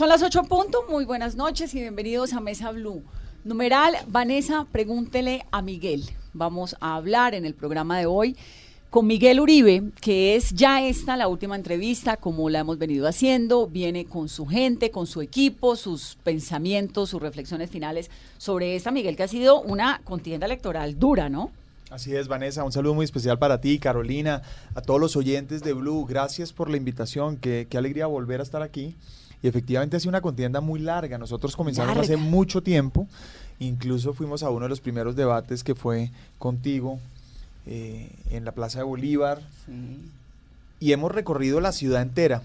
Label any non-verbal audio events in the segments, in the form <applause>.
Son las 8 puntos. Muy buenas noches y bienvenidos a Mesa Blue. Numeral, Vanessa, pregúntele a Miguel. Vamos a hablar en el programa de hoy con Miguel Uribe, que es ya esta la última entrevista, como la hemos venido haciendo. Viene con su gente, con su equipo, sus pensamientos, sus reflexiones finales sobre esta, Miguel, que ha sido una contienda electoral dura, ¿no? Así es, Vanessa. Un saludo muy especial para ti, Carolina, a todos los oyentes de Blue. Gracias por la invitación. Qué alegría volver a estar aquí y efectivamente ha sido una contienda muy larga. Nosotros comenzamos hace mucho tiempo, incluso fuimos a uno de los primeros debates que fue contigo eh, en la Plaza de Bolívar. Y hemos recorrido la ciudad entera,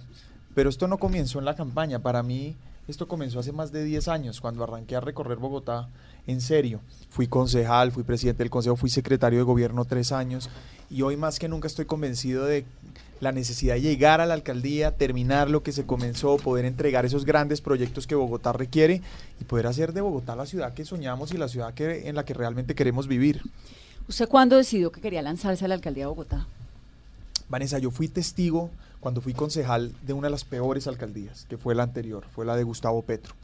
pero esto no comenzó en la campaña, para mí esto comenzó hace más de 10 años, cuando arranqué a recorrer Bogotá en serio. Fui concejal, fui presidente del consejo, fui secretario de gobierno tres años. Y hoy más que nunca estoy convencido de la necesidad de llegar a la alcaldía, terminar lo que se comenzó, poder entregar esos grandes proyectos que Bogotá requiere y poder hacer de Bogotá la ciudad que soñamos y la ciudad que, en la que realmente queremos vivir. ¿Usted cuándo decidió que quería lanzarse a la alcaldía de Bogotá? Vanessa, yo fui testigo cuando fui concejal de una de las peores alcaldías, que fue la anterior, fue la de Gustavo Petro.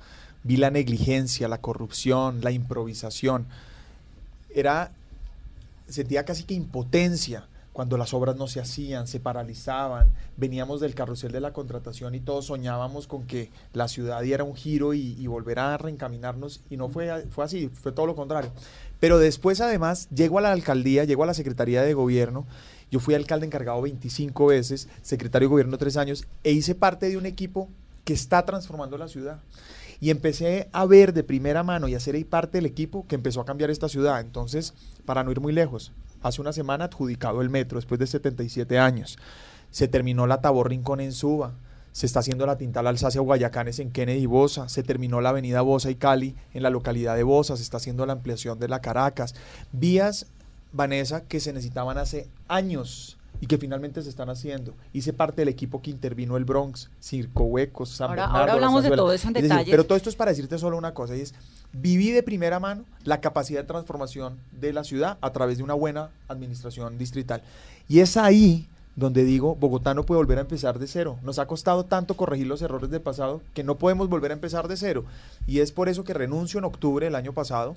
Vi la negligencia, la corrupción, la improvisación. Era, sentía casi que impotencia cuando las obras no se hacían, se paralizaban, veníamos del carrusel de la contratación y todos soñábamos con que la ciudad diera un giro y, y volverá a reencaminarnos y no fue, fue así, fue todo lo contrario. Pero después además llego a la alcaldía, llego a la Secretaría de Gobierno, yo fui alcalde encargado 25 veces, secretario de Gobierno tres años e hice parte de un equipo que está transformando la ciudad. Y empecé a ver de primera mano y a ser parte del equipo que empezó a cambiar esta ciudad. Entonces, para no ir muy lejos, hace una semana adjudicado el metro después de 77 años. Se terminó la Tabor Rincón en Suba. Se está haciendo la Tintal Alsacia Guayacanes en Kennedy Bosa. Se terminó la avenida Bosa y Cali en la localidad de Bosa. Se está haciendo la ampliación de la Caracas. Vías, Vanessa, que se necesitaban hace años y que finalmente se están haciendo. Hice parte del equipo que intervino el Bronx, Circo Huecos, San ahora, Bernardo. Ahora hablamos de todo eso en detalles. pero todo esto es para decirte solo una cosa, y es, viví de primera mano la capacidad de transformación de la ciudad a través de una buena administración distrital. Y es ahí donde digo, Bogotá no puede volver a empezar de cero. Nos ha costado tanto corregir los errores del pasado que no podemos volver a empezar de cero. Y es por eso que renuncio en octubre del año pasado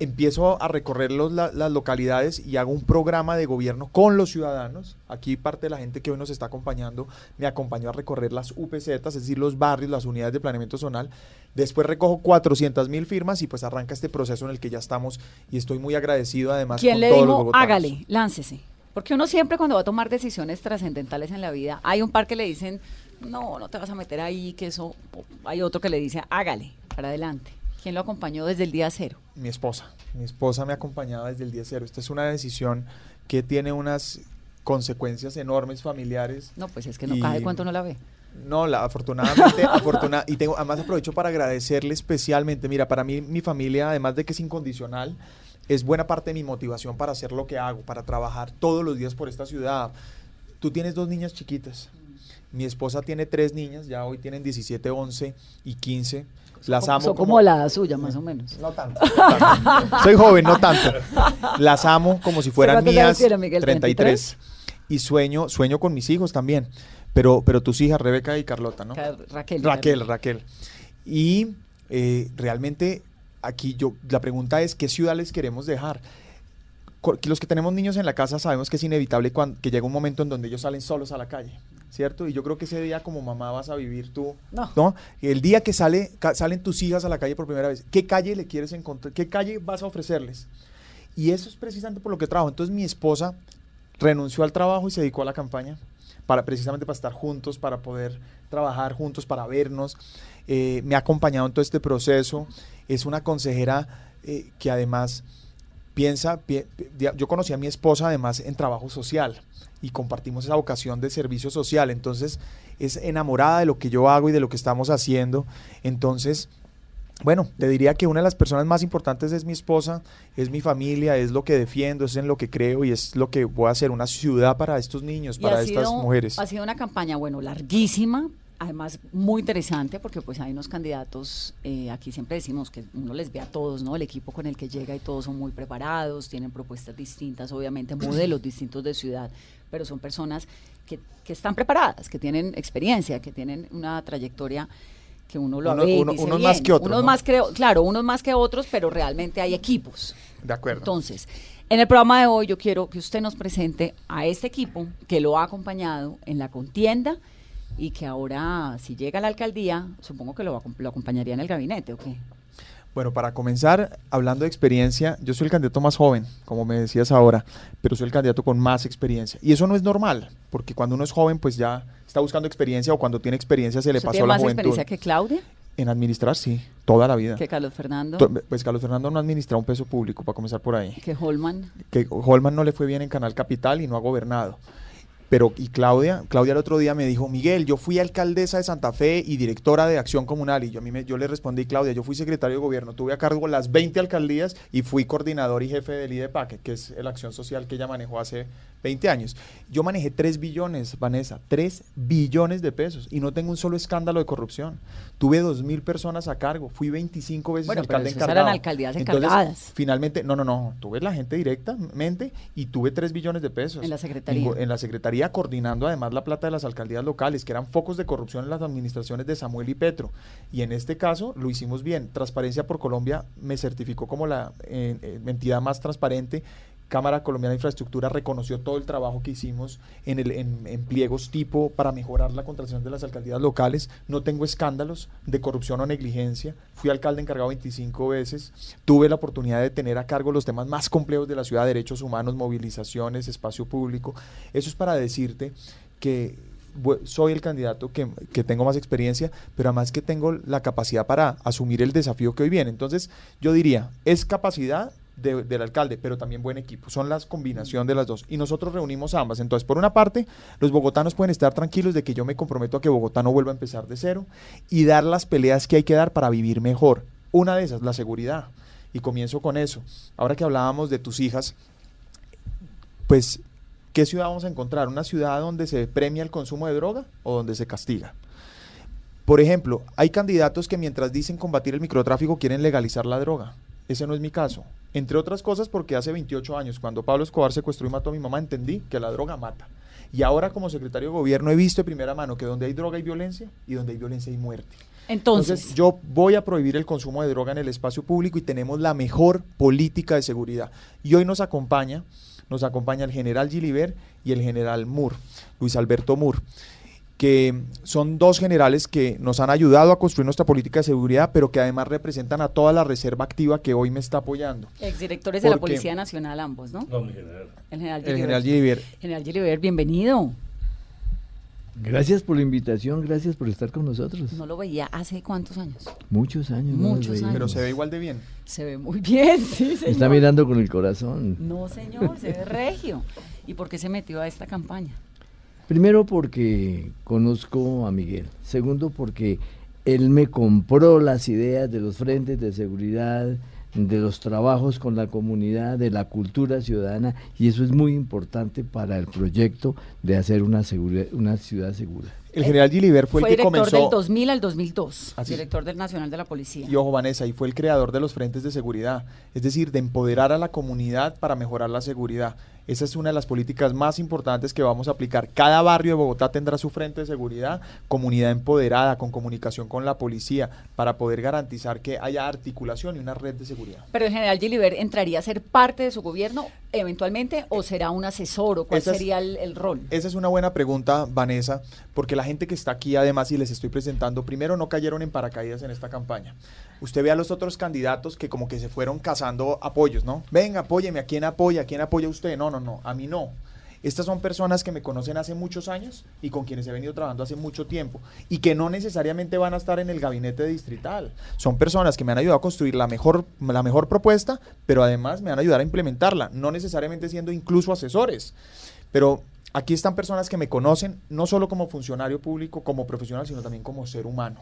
empiezo a recorrer los, las localidades y hago un programa de gobierno con los ciudadanos. Aquí parte de la gente que hoy nos está acompañando me acompañó a recorrer las UPZ, es decir, los barrios, las unidades de planeamiento zonal. Después recojo 400 mil firmas y pues arranca este proceso en el que ya estamos y estoy muy agradecido además ¿Quién le dijo, hágale, láncese? Porque uno siempre cuando va a tomar decisiones trascendentales en la vida, hay un par que le dicen, no, no te vas a meter ahí, que eso, hay otro que le dice, hágale, para adelante. ¿Quién lo acompañó desde el día cero? Mi esposa. Mi esposa me acompañaba desde el día cero. Esta es una decisión que tiene unas consecuencias enormes familiares. No, pues es que no cae cuánto no la ve. No, la, afortunadamente, <laughs> afortuna, y tengo, además aprovecho para agradecerle especialmente, mira, para mí mi familia, además de que es incondicional, es buena parte de mi motivación para hacer lo que hago, para trabajar todos los días por esta ciudad. Tú tienes dos niñas chiquitas. Mi esposa tiene tres niñas, ya hoy tienen 17, 11 y 15. Las amo. como, la suya, más o menos. No tanto. <laughs> Soy joven, no tanto. Las amo como si fueran mías. 33. Y sueño, sueño con mis hijos también. Pero, pero tus hijas, Rebeca y Carlota, ¿no? Raquel. Raquel, Raquel. Y eh, realmente aquí yo, la pregunta es, ¿qué ciudad les queremos dejar? Los que tenemos niños en la casa sabemos que es inevitable cuando, que llega un momento en donde ellos salen solos a la calle. ¿Cierto? Y yo creo que ese día como mamá vas a vivir tú, ¿no? El día que sale, salen tus hijas a la calle por primera vez, ¿qué calle le quieres encontrar? ¿Qué calle vas a ofrecerles? Y eso es precisamente por lo que trabajo. Entonces mi esposa renunció al trabajo y se dedicó a la campaña, para, precisamente para estar juntos, para poder trabajar juntos, para vernos. Eh, me ha acompañado en todo este proceso. Es una consejera eh, que además piensa, pi- pi- yo conocí a mi esposa además en trabajo social y compartimos esa vocación de servicio social, entonces es enamorada de lo que yo hago y de lo que estamos haciendo, entonces, bueno, te diría que una de las personas más importantes es mi esposa, es mi familia, es lo que defiendo, es en lo que creo y es lo que voy a hacer, una ciudad para estos niños, Y para estas sido- mujeres. Ha sido una campaña, bueno, larguísima, además muy interesante, porque pues hay unos candidatos, eh, aquí siempre decimos que uno les ve a todos, ¿no? El equipo con el que llega y todos son muy preparados, tienen propuestas distintas, obviamente modelos distintos de ciudad, pero son personas que, que están preparadas, que tienen experiencia, que tienen una trayectoria que uno lo Uno- ve y uno- dice unos más que otros, Unos ¿no? más que, claro, unos más que otros, pero realmente hay equipos. De acuerdo. Entonces, en el programa de hoy yo quiero que usted nos presente a este equipo que lo ha acompañado en la contienda y que ahora, si llega a la alcaldía, supongo que lo, lo acompañaría en el gabinete, ¿o qué? Bueno, para comenzar, hablando de experiencia, yo soy el candidato más joven, como me decías ahora, pero soy el candidato con más experiencia. Y eso no es normal, porque cuando uno es joven, pues ya está buscando experiencia o cuando tiene experiencia se le ¿Usted pasó tiene la más juventud. experiencia que Claudia, En administrar, sí, toda la vida. que Carlos Fernando, Pues Carlos Fernando no administra un peso público, para comenzar por ahí. que Holman? Que Holman no le fue bien en Canal Capital y no ha gobernado. Pero, y Claudia, Claudia el otro día me dijo, Miguel, yo fui alcaldesa de Santa Fe y directora de Acción Comunal. Y yo, a mí me- yo le respondí, Claudia, yo fui secretario de gobierno, tuve a cargo las 20 alcaldías y fui coordinador y jefe del IDEPAC, que es la acción social que ella manejó hace 20 años. Yo manejé 3 billones, Vanessa, 3 billones de pesos y no tengo un solo escándalo de corrupción. Tuve 2 mil personas a cargo, fui 25 veces Bueno, pero alcalde esas eran alcaldías Entonces, encargadas. finalmente, no, no, no, tuve la gente directamente y tuve 3 billones de pesos. En la secretaría. En, la secretaría coordinando además la plata de las alcaldías locales, que eran focos de corrupción en las administraciones de Samuel y Petro. Y en este caso lo hicimos bien. Transparencia por Colombia me certificó como la eh, eh, entidad más transparente. Cámara Colombiana de Infraestructura reconoció todo el trabajo que hicimos en, el, en, tipo para mejorar la contratación de las alcaldías locales. No tengo escándalos de corrupción o negligencia. Fui alcalde encargado 25 veces. Tuve la oportunidad de tener a cargo los temas más complejos de la ciudad, derechos humanos, movilizaciones, espacio público. Eso es para decirte que soy el candidato que, que tengo más experiencia, pero además que tengo la capacidad para asumir el desafío que hoy viene. Entonces, yo diría, es capacidad de- del alcalde, pero también buen equipo. Son las combinación de las dos. Y nosotros reunimos ambas. Entonces, por una parte, los bogotanos pueden estar tranquilos de que yo me comprometo a que Bogotá no vuelva a empezar de cero y dar las peleas que hay que dar para vivir mejor. Una de esas, la seguridad. Y comienzo con eso. Ahora que hablábamos de tus hijas, pues, ¿qué ciudad vamos a encontrar? ¿Una ciudad donde se premia el consumo de droga o donde se castiga? Por ejemplo, hay candidatos que mientras dicen combatir el microtráfico quieren legalizar la droga. Ese no es mi caso. Entre otras cosas porque hace 28 años, cuando Pablo Escobar secuestró y mató a mi mamá, entendí que la droga mata. Y ahora como secretario de gobierno he visto de primera mano que donde hay droga hay violencia y donde hay violencia hay muerte. Entonces, yo voy a prohibir el consumo de droga en el espacio público y tenemos la mejor política de seguridad. Y hoy nos acompaña, nos acompaña el general Gilibert y el general Moore, Luis Alberto Moore, que son dos generales que nos han ayudado a construir nuestra política de seguridad, pero que además representan a toda la reserva activa que hoy me está apoyando. exdirectores de la Policía Nacional ambos, ¿no? No, mi general. El general El general Gilibert. General Gilibert, bienvenido. Gracias por la invitación, gracias por estar con nosotros. No lo veía hace cuántos años. Muchos años. no Muchos veíamos. Pero se ve igual de bien. Se ve muy bien, <laughs> sí, Me señor. está mirando con el corazón. No, señor, se ve regio. ¿Y por qué se metió a esta campaña? Primero porque conozco a Miguel. Segundo porque él me compró las ideas de los frentes de seguridad, de los trabajos con la comunidad, de la cultura ciudadana y eso es muy importante para el proyecto de hacer una, segura- una ciudad segura. El general Gilibert fue, Fue el que director comenzó... del 2000 al 2002, Así director del Nacional de la Policía. Y ojo, Vanessa, y fue el creador de los frentes de seguridad, es decir, de empoderar a la comunidad para mejorar la seguridad. Esa es una de las políticas más importantes que vamos a aplicar. Cada barrio de Bogotá tendrá su frente de seguridad, comunidad empoderada, con comunicación con la policía, para poder garantizar que haya articulación y una red de seguridad. Pero el general Gilibert entraría a ser parte de su gobierno eventualmente o será un asesor o cuál Esa es- sería el, el rol. Esa es una buena pregunta, Vanessa, porque la gente que está aquí, además, y les estoy presentando, primero no cayeron en paracaídas en esta campaña. Usted ve a los otros candidatos que como que se fueron cazando apoyos, ¿no? Venga, apóyeme, ¿a quién apoya? ¿A quién apoya usted? No, no, no, a mí no. Estas son personas que me conocen hace muchos años y con quienes he venido trabajando hace mucho tiempo y que no necesariamente van a estar en el gabinete distrital. Son personas que me han ayudado a construir la mejor, la mejor propuesta, pero además me van a ayudar a implementarla, no necesariamente siendo incluso asesores. Pero aquí están personas que me conocen no solo como funcionario público, como profesional, sino también como ser humano.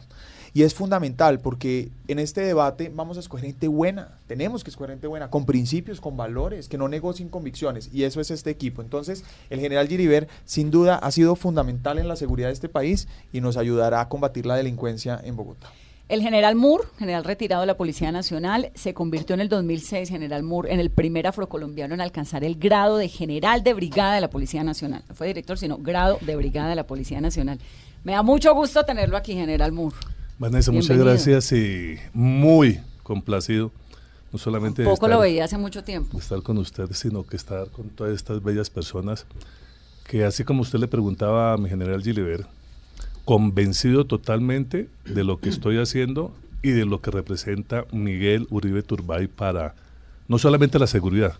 Y es fundamental porque en este debate vamos a escoger gente buena, tenemos que escoger gente buena, con principios, con valores, que no negocien convicciones. Y eso es este equipo. Entonces, el general Giriver, sin duda, ha sido fundamental en la seguridad de este país y nos ayudará a combatir la delincuencia en Bogotá. El general Moore, general retirado de la Policía Nacional, se convirtió en el 2006, general Moore, en el primer afrocolombiano en alcanzar el grado de general de brigada de la Policía Nacional. No fue director, sino grado de brigada de la Policía Nacional. Me da mucho gusto tenerlo aquí, general Moore. Vanessa, muchas gracias y muy complacido. No solamente Un poco lo veía hace mucho tiempo. estar con usted, sino que estar con todas estas bellas personas que así como usted le preguntaba a mi general Gilibert, convencido totalmente de lo que estoy haciendo y de lo que representa Miguel Uribe Turbay para no solamente la seguridad,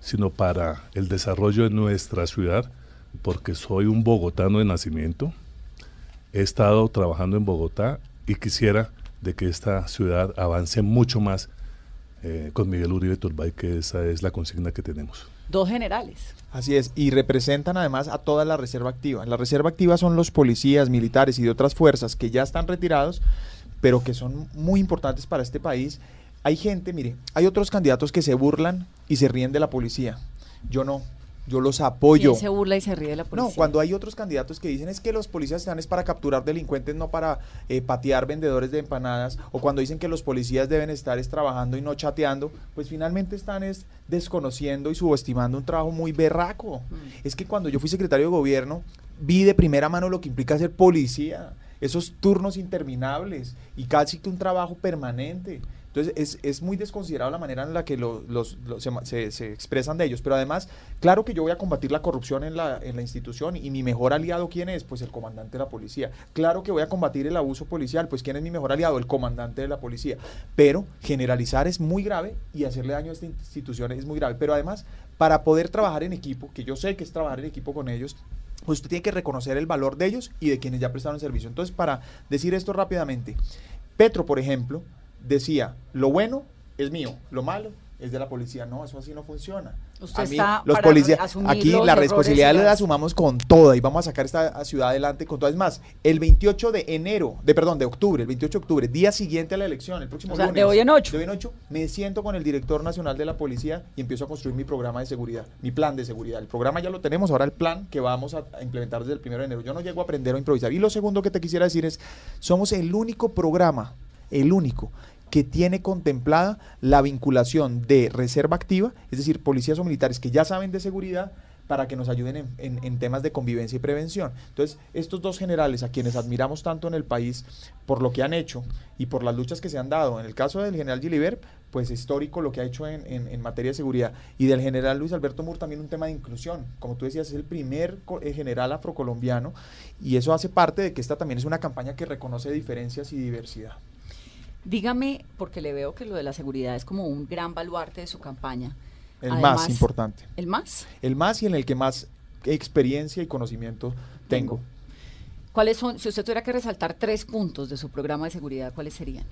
sino para el desarrollo de nuestra ciudad, porque soy un bogotano de nacimiento, he estado trabajando en Bogotá y quisiera de que esta ciudad avance mucho más eh, con Miguel Uribe Turbay, que esa es la consigna que tenemos. Dos generales. Así es, y representan además a toda la reserva activa. La reserva activa son los policías, militares y de otras fuerzas que ya están retirados, pero que son muy importantes para este país. Hay gente, mire, hay otros candidatos que se burlan y se ríen de la policía. Yo no, yo los apoyo. ¿Quién se burla y se ríe de la policía? No, cuando hay otros candidatos que dicen es que los policías están es para capturar delincuentes, no para eh, patear vendedores de empanadas, o cuando dicen que los policías deben estar es trabajando y no chateando, pues finalmente están es desconociendo y subestimando un trabajo muy berraco. Mm. Es que cuando yo fui secretario de gobierno, vi de primera mano lo que implica ser policía, esos turnos interminables y casi que un trabajo permanente. Entonces es, es muy desconsiderado la manera en la que lo- los, los- se, se- se expresan de ellos. Pero además, claro que yo voy a combatir la corrupción en la, en la institución y mi mejor aliado, ¿quién es? Pues el comandante de la policía. Claro que voy a combatir el abuso policial, pues ¿quién es mi mejor aliado? El comandante de la policía. Pero generalizar es muy grave y hacerle daño a esta institución es muy grave. Pero además, para poder trabajar en equipo, que yo sé que es trabajar en equipo con ellos, pues usted tiene que reconocer el valor de ellos y de quienes ya prestaron servicio. Entonces, para decir esto rápidamente, Petro, por ejemplo, decía, lo bueno es mío, lo malo es de la policía. No, eso así no funciona. Usted A mí, está los para policías, aquí los la responsabilidad la asumamos con toda y vamos a sacar esta ciudad adelante con todas. Es más, el 28 de enero, de perdón, de octubre, el 28 de octubre, día siguiente a la elección, el próximo O sea, lunes. de hoy en ocho. De hoy en ocho, me siento con el director nacional de la policía y empiezo a construir mi programa de seguridad, mi plan de seguridad. El programa ya lo tenemos, ahora el plan que vamos a, a implementar desde el primero de enero. Yo no llego a aprender o improvisar. Y lo segundo que te quisiera decir es, somos el único programa, el único que tiene contemplada la vinculación de reserva activa, es decir, policías o militares que ya saben de seguridad, para que nos ayuden en, temas de convivencia y prevención. Entonces, estos dos generales, a quienes admiramos tanto en el país por lo que han hecho y por las luchas que se han dado, en el caso del general Gilibert, pues histórico lo que ha hecho en, en- materia de seguridad, y del general Luis Alberto Mur también un tema de inclusión. Como tú decías, es el primer eh, general afrocolombiano, y eso hace parte de que esta también es una campaña que reconoce diferencias y diversidad. Dígame, porque le veo que lo de la seguridad es como un gran baluarte de su campaña. El Además- más importante. ¿El más? El más y en el que más experiencia y conocimiento tengo. ¿Cuáles son, si usted tuviera que resaltar tres puntos de su programa de seguridad, cuáles serían?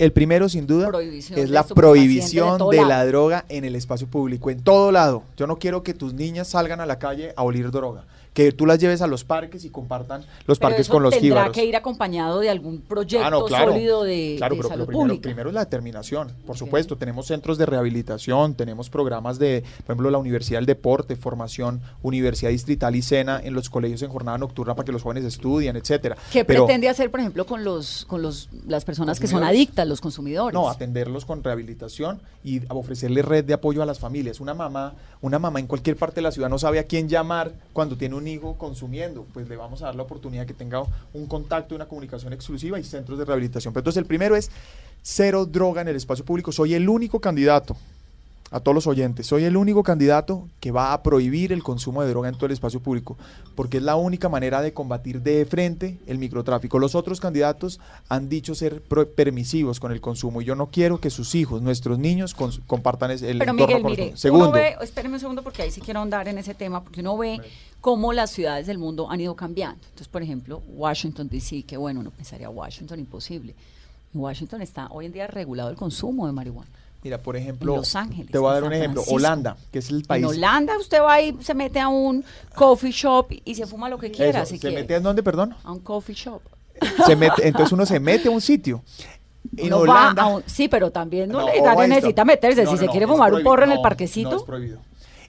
El primero, sin duda, es la prohibición de la droga en el espacio público, en todo lado. Yo no quiero que tus niñas salgan a la calle a oler droga. Que tú las lleves a los parques y compartan los Pero parques eso con los tendrá ejemplos. que ir acompañado de algún proyecto Ah, no, claro. sólido de, Claro, de pero salud lo primero, pública. primero es la determinación, por supuesto. Tenemos centros de rehabilitación, tenemos programas de, por ejemplo, la Universidad del Deporte, formación, Universidad Distrital y Sena en los colegios en jornada nocturna para que los jóvenes estudien, etcétera. ¿Qué Pero- pretende hacer, por ejemplo, con los con los las personas que son adictas, los consumidores? No, atenderlos con rehabilitación y ofrecerle red de apoyo a las familias. Una mamá, una mamá en cualquier parte de la ciudad no sabe a quién llamar cuando tiene un hijo consumiendo. Pues le vamos a dar la oportunidad que tenga un contacto, una comunicación exclusiva y centros de rehabilitación. Pero entonces el primero es cero droga en el espacio público. Soy el único candidato a todos los oyentes, soy el único candidato que va a prohibir el consumo de droga en todo el espacio público, porque es la única manera de combatir de frente el microtráfico. Los otros candidatos han dicho ser permisivos con el consumo y yo no quiero que sus hijos, nuestros niños, compartan el Pero entorno Miguel, con mire. Segundo, uno ve, espéreme un segundo porque ahí sí quiero ahondar en ese tema, porque uno ve cómo las ciudades del mundo han ido cambiando. Entonces, por ejemplo, Washington DC, que bueno, uno pensaría Washington imposible. En Washington está hoy en día regulado el consumo de marihuana. Mira, por ejemplo, Los Ángeles, te voy a dar un ejemplo, Francisco. Holanda, que es el país En Holanda usted va y se mete a un coffee shop y se fuma lo que quiera, Eso, si ¿Se quiere. mete en dónde, perdón? A un coffee shop. Se mete, entonces uno se mete a un sitio. En Uno va Holanda, a un- sí, pero también no, No, a esto. necesita meterse. No, si no, se quiere fumar un porro en el parquecito. No, es prohibido.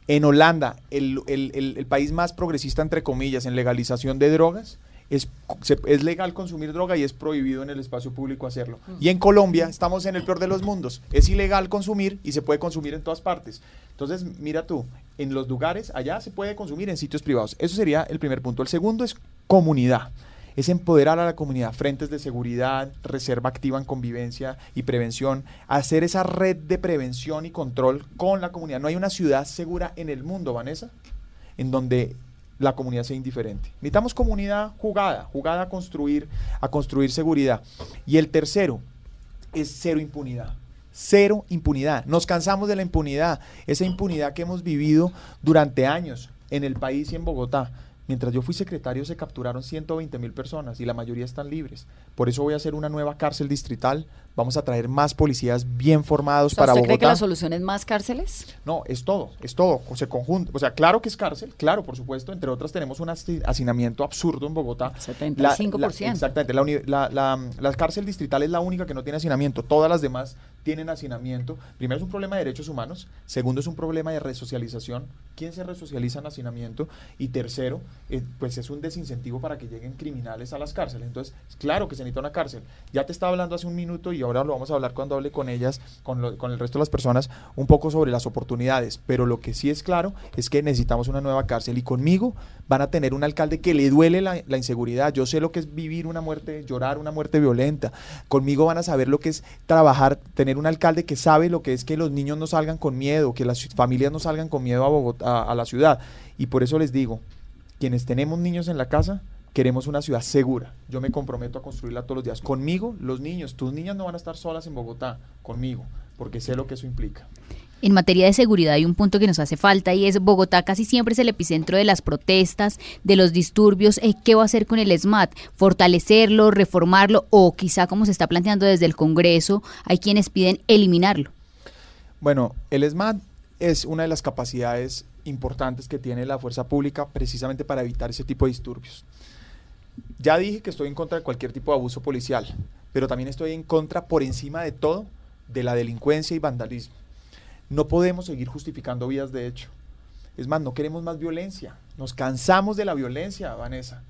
En Holanda, el, el- el- el país más progresista, entre comillas, en legalización de drogas, es, se- es legal consumir droga y es prohibido en el espacio público hacerlo. Y en Colombia estamos en el peor de los mundos. Es ilegal consumir y se puede consumir en todas partes. Entonces, mira tú, en los lugares, allá se puede consumir en sitios privados. Eso sería el primer punto. El segundo es comunidad. Es empoderar a la comunidad, frentes de seguridad, reserva activa en convivencia y prevención, hacer esa red de prevención y control con la comunidad. No hay una ciudad segura en el mundo, Vanessa, en donde la comunidad sea indiferente. Necesitamos comunidad jugada, jugada a construir, a construir seguridad. Y el tercero es cero impunidad. Cero impunidad. Nos cansamos de la impunidad. Esa impunidad que hemos vivido durante años en el país y en Bogotá. Mientras yo fui secretario se capturaron 120 mil personas y la mayoría están libres. Por eso voy a hacer una nueva cárcel distrital. Vamos a traer más policías bien formados O sea, para ¿Usted Bogotá. cree que la solución es más cárceles? No, es todo, es todo, o se conjunta. O sea, claro que es cárcel, claro, por supuesto. Entre otras, tenemos un hacinamiento absurdo en Bogotá. 75%. exactamente. La, uni- la, la- la cárcel distrital es la única que no tiene hacinamiento. Todas las demás tienen hacinamiento. Primero es un problema de derechos humanos. Segundo es un problema de resocialización. ¿Quién se resocializa en hacinamiento? Y tercero, eh, pues es un desincentivo para que lleguen criminales a las cárceles. Entonces, claro que se necesita una cárcel. Ya te estaba hablando hace un minuto y ahora lo vamos a hablar cuando hable con ellas, con, lo- con el resto de las personas, un poco sobre las oportunidades. Pero lo que sí es claro es que necesitamos una nueva cárcel y conmigo van a tener un alcalde que le duele la, la inseguridad. Yo sé lo que es vivir una muerte, llorar una muerte violenta. Conmigo van a saber lo que es trabajar, tener un alcalde que sabe lo que es que los niños no salgan con miedo, que las familias no salgan con miedo a Bogotá, a, la ciudad. Y por eso les digo, quienes tenemos niños en la casa, queremos una ciudad segura. Yo me comprometo a construirla todos los días. Conmigo, los niños, tus niñas no van a estar solas en Bogotá, conmigo, porque sé lo que eso implica. En materia de seguridad hay un punto que nos hace falta y es Bogotá casi siempre es el epicentro de las protestas, de los disturbios. Eh, ¿Qué va a hacer con el SMAT? ¿Fortalecerlo, reformarlo o quizá como se está planteando desde el Congreso, hay quienes piden eliminarlo? Bueno, el SMAT es una de las capacidades importantes que tiene la fuerza pública precisamente para evitar ese tipo de disturbios. Ya dije que estoy en contra de cualquier tipo de abuso policial, pero también estoy en contra, por encima de todo, de la delincuencia y vandalismo. No podemos seguir justificando vías de hecho. Es más, no queremos más violencia. Nos cansamos de la violencia, Vanessa.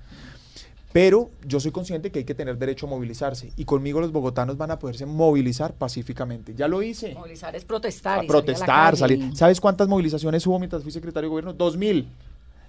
Pero yo soy consciente que hay que tener derecho a movilizarse y conmigo los bogotanos van a poderse movilizar pacíficamente. Ya lo hice. Movilizar es protestar. A y salir a la protestar, salir. ¿Sabes cuántas movilizaciones hubo mientras fui secretario de gobierno? Dos mil.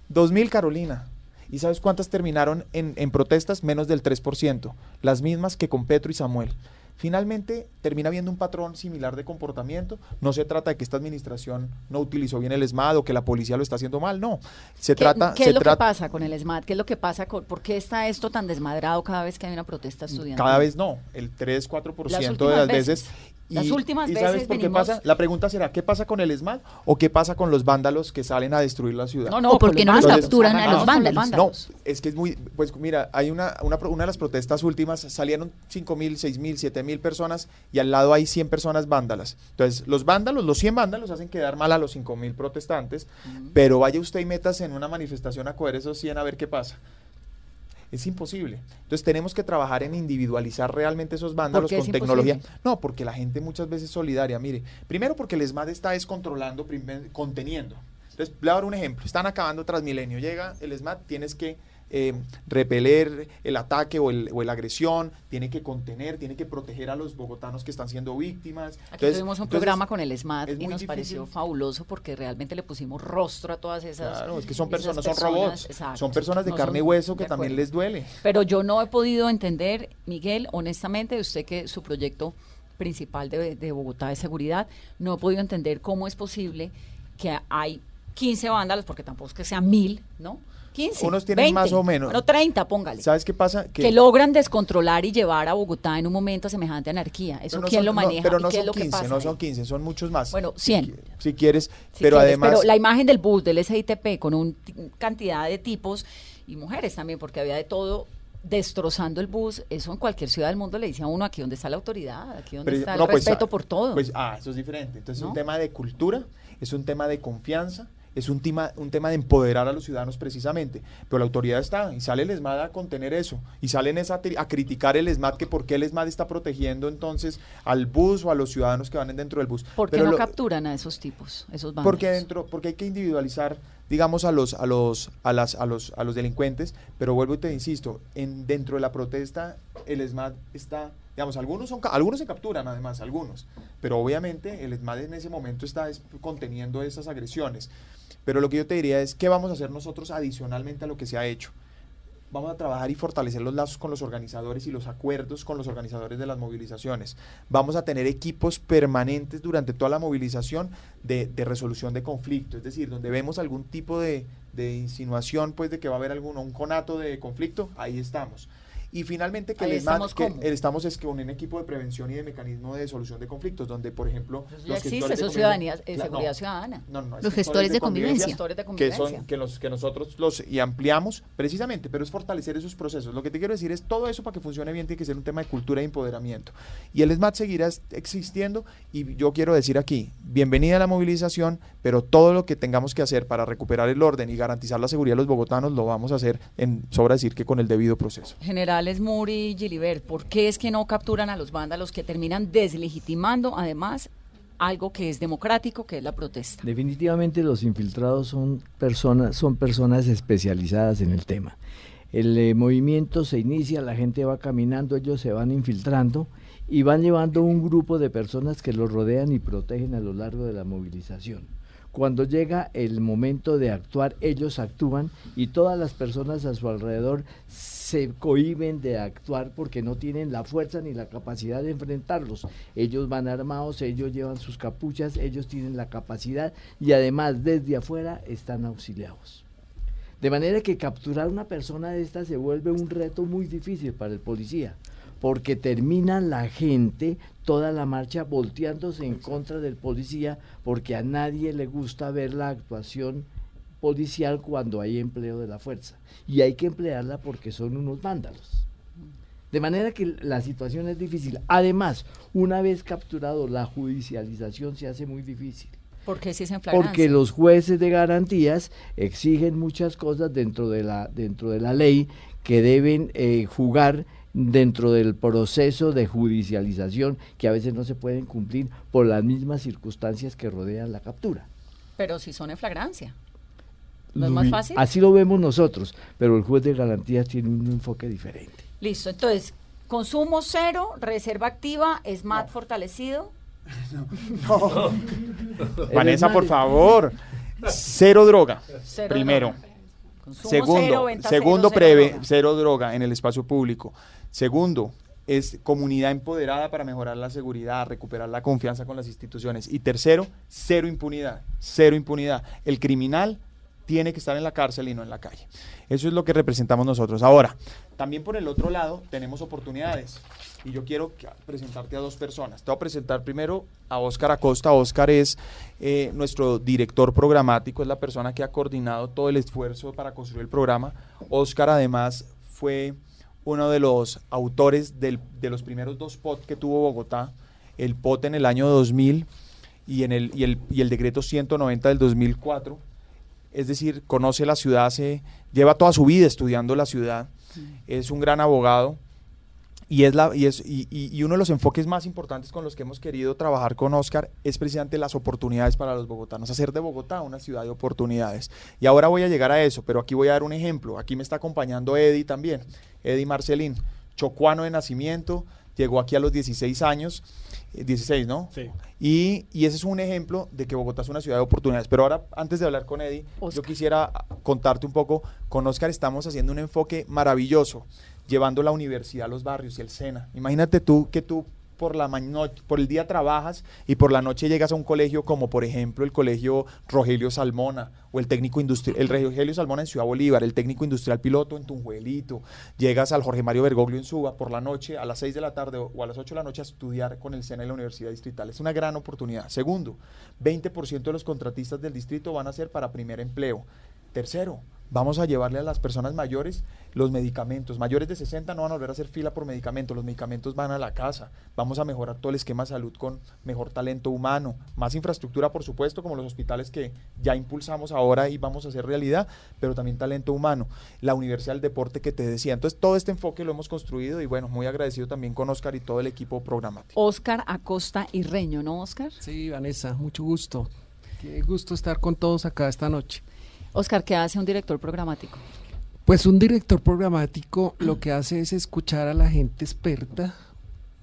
Dos mil, Carolina. ¿Y sabes cuántas terminaron en, en protestas? Menos del 3%. Las mismas que con Petro y Samuel. Finalmente termina habiendo un patrón similar de comportamiento. No se trata de que esta administración no utilizó bien el ESMAD o que la policía lo está haciendo mal, no. Se ¿Qué, trata... qué se es lo que pasa con el SMAT? ¿Qué es lo que pasa con, por qué está esto tan desmadrado cada vez que hay una protesta estudiantil? Cada vez no, el 3, 4% Las de las veces. veces. Las últimas ¿y ¿Sabes veces por qué venimos- pasa? La pregunta será, ¿qué pasa con el ESMAD o qué pasa con los vándalos que salen a destruir la ciudad? No, no, ¿O por con qué los no los capturan a los vándalos? No, es que es muy, pues mira, hay una, una, una de las protestas últimas, salieron 5 mil, 6 mil, 7 mil personas y al lado hay 100 personas vándalas. Entonces, los vándalos, los 100 vándalos hacen quedar mal a los 5 mil protestantes, pero vaya usted y metas en una manifestación a coger esos 100 a ver qué pasa. Es imposible. Entonces tenemos que trabajar en individualizar realmente esos vándalos con tecnología. imposible? No, porque la gente muchas veces es solidaria. Mire, primero porque el ESMAD está descontrolando, conteniendo. Entonces, le voy a dar un ejemplo. Están acabando Transmilenio. Llega el ESMAD, tienes que eh, repeler el ataque o, el, o la agresión, tiene que contener, tiene que proteger a los bogotanos que están siendo víctimas. Aquí Entonces- tuvimos un entonces, programa con el SMAT y nos difícil. pareció fabuloso porque realmente le pusimos rostro a todas esas. Claro, es que son personas, son robots. exacto. Son personas de No carne y hueso que también les duele. Pero yo no he podido entender, Miguel, honestamente, usted que su proyecto principal de, de Bogotá de seguridad. No he podido entender cómo es posible que hay 15 vándalos, porque tampoco es que sean mil, ¿no? 15. Unos tienen 20, más o menos. Bueno, 30, póngale. ¿Sabes qué pasa? Que, logran descontrolar y llevar a Bogotá en un momento a semejante anarquía. ¿Eso Pero no quién son- lo no, maneja? pero ¿Y no qué es son lo que 15, pasa no son 15, son muchos más. Bueno, Si 100. qui- Si, quieres, Si pero quieres, además... Pero la imagen del bus, del SITP, con una cantidad de tipos y mujeres también, porque había de todo destrozando el bus, eso en cualquier ciudad del mundo le dice a uno aquí donde está la autoridad, aquí donde Pero- está el no, pues, respeto ah, por todo. Pues, ah, eso es diferente. Entonces es ¿No? un tema de cultura, es un tema de confianza, es un tema, un tema de empoderar a los ciudadanos precisamente. Pero la autoridad está, y sale el ESMAD a contener eso, y salen es a, a criticar el ESMAD, que por qué el ESMAD está protegiendo entonces al bus o a los ciudadanos que van dentro del bus. ¿Por qué Pero no lo- capturan a esos tipos, esos vándalos? porque dentro, porque hay que individualizar, digamos, a los, a los, a las, a los, a los delincuentes, pero vuelvo y te insisto, en dentro de la protesta, el ESMAD está, digamos, algunos son algunos se capturan además, algunos, pero obviamente el ESMAD en ese momento está es- conteniendo esas agresiones. Pero lo que yo te diría es, ¿qué vamos a hacer nosotros adicionalmente a lo que se ha hecho? Vamos a trabajar y fortalecer los lazos con los organizadores y los acuerdos con los organizadores de las movilizaciones. Vamos a tener equipos permanentes durante toda la movilización de, resolución de conflicto, es decir, donde vemos algún tipo de, de insinuación, pues de que va a haber algún un conato de conflicto, ahí estamos. Y finalmente que el estamos, que estamos es con un equipo de prevención y de mecanismo de solución de conflictos, donde por ejemplo los existe, gestores de eso ciudadanía, eh, seguridad no, ciudadana. no, no, es Los gestores de convivencia. De que convivencia. son que los que nosotros los y ampliamos precisamente pero es fortalecer esos procesos lo que te quiero decir es todo eso para que funcione bien tiene que ser un tema de cultura e empoderamiento y el SMAT seguirá existiendo y yo quiero decir aquí bienvenida a la movilización pero todo lo que tengamos que hacer para recuperar el orden y garantizar la seguridad de los bogotanos lo vamos a hacer en sobra decir que con el debido proceso Generales Muri y Gilibert, ¿por qué es que no capturan a los vándalos que terminan deslegitimando además algo que es democrático, que es la protesta? Definitivamente los infiltrados son personas, son personas especializadas en el tema. El eh, movimiento se inicia, la gente va caminando, ellos se van infiltrando y van llevando un grupo de personas que los rodean y protegen a lo largo de la movilización. Cuando llega el momento de actuar, ellos actúan y todas las personas a su alrededor se cohiben de actuar porque no tienen la fuerza ni la capacidad de enfrentarlos. Ellos van armados, ellos llevan sus capuchas, ellos tienen la capacidad y además desde afuera están auxiliados. De manera que capturar una persona de esta se vuelve un reto muy difícil para el policía, porque termina la gente toda la marcha volteándose en contra del policía, porque a nadie le gusta ver la actuación policial cuando hay empleo de la fuerza. Y hay que emplearla porque son unos vándalos. De manera que la situación es difícil. Además, una vez capturado, la judicialización se hace muy difícil. ¿Por qué si? Porque los jueces de garantías exigen muchas cosas dentro de la, dentro de la ley que deben eh, jugar dentro del proceso de judicialización que a veces no se pueden cumplir por las mismas circunstancias que rodean la captura. Pero si son en flagrancia. ¿No es más fácil? Así lo vemos nosotros, pero el juez de garantías tiene un enfoque diferente. Listo, entonces, consumo cero, reserva activa, SMAT fortalecido. <laughs> <laughs> Vanessa ESMAD por favor cero droga Cero primero droga. Consumo Segundo, cero, segundo cero, cero preve, droga. cero droga en el espacio público. Segundo, es comunidad empoderada para mejorar la seguridad, recuperar la confianza con las instituciones. Y tercero, cero impunidad, cero impunidad. El criminal tiene que estar en la cárcel y no en la calle. Eso es lo que representamos nosotros. Ahora, también por el otro lado tenemos oportunidades. Y yo quiero presentarte a dos personas. Te voy a presentar primero a Óscar Acosta. Óscar es eh, nuestro director programático, es la persona que ha coordinado todo el esfuerzo para construir el programa. Óscar además fue uno de los autores del- de los primeros dos POT que tuvo Bogotá. El POT en el año 2000 y, en el, y, el, y el decreto 190 del 2004 es decir, conoce la ciudad, se lleva toda su vida estudiando la ciudad, es un gran abogado y es la y es y, y- uno de los enfoques más importantes con los que hemos querido trabajar con Oscar es precisamente las oportunidades para los bogotanos, hacer de Bogotá una ciudad de oportunidades. Y ahora voy a llegar a eso, pero aquí voy a dar un ejemplo. Aquí me está acompañando Eddie también, Eddie Marcelín, chocuano de nacimiento, llegó aquí a los 16 años, eh, 16, ¿no? Sí. Y, y ese es un ejemplo de que Bogotá es una ciudad de oportunidades. Pero ahora, antes de hablar con Eddie, yo quisiera contarte un poco. Con Oscar estamos haciendo un enfoque maravilloso, llevando la universidad a los barrios y el SENA. Imagínate tú que tú por la por el día trabajas y por la noche llegas a un colegio como por ejemplo el colegio Rogelio Salmona o el técnico industrial, el Rogelio Salmona en Ciudad Bolívar, el técnico industrial piloto en Tunjuelito, llegas al Jorge Mario Bergoglio en Suba por la noche a las 6 de la tarde o a las 8 de la noche a estudiar con el SENA y la Universidad Distrital. Es una gran oportunidad. Segundo, 20% de los contratistas del distrito van a ser para primer empleo. Tercero, vamos a llevarle a las personas mayores los medicamentos. Mayores de 60 no van a volver a hacer fila por medicamentos, los medicamentos van a la casa. Vamos a mejorar todo el esquema de salud con mejor talento humano, más infraestructura, por supuesto, como los hospitales que ya impulsamos ahora y vamos a hacer realidad, pero también talento humano. La Universidad del Deporte que te decía. Entonces, todo este enfoque lo hemos construido y bueno, muy agradecido también con Oscar y todo el equipo programático. Oscar Acosta y Reño, ¿no, Oscar? Sí, Vanessa, mucho gusto. Qué gusto estar con todos acá esta noche. Oscar, ¿qué hace un director programático? Pues un director programático lo que hace es escuchar a la gente experta,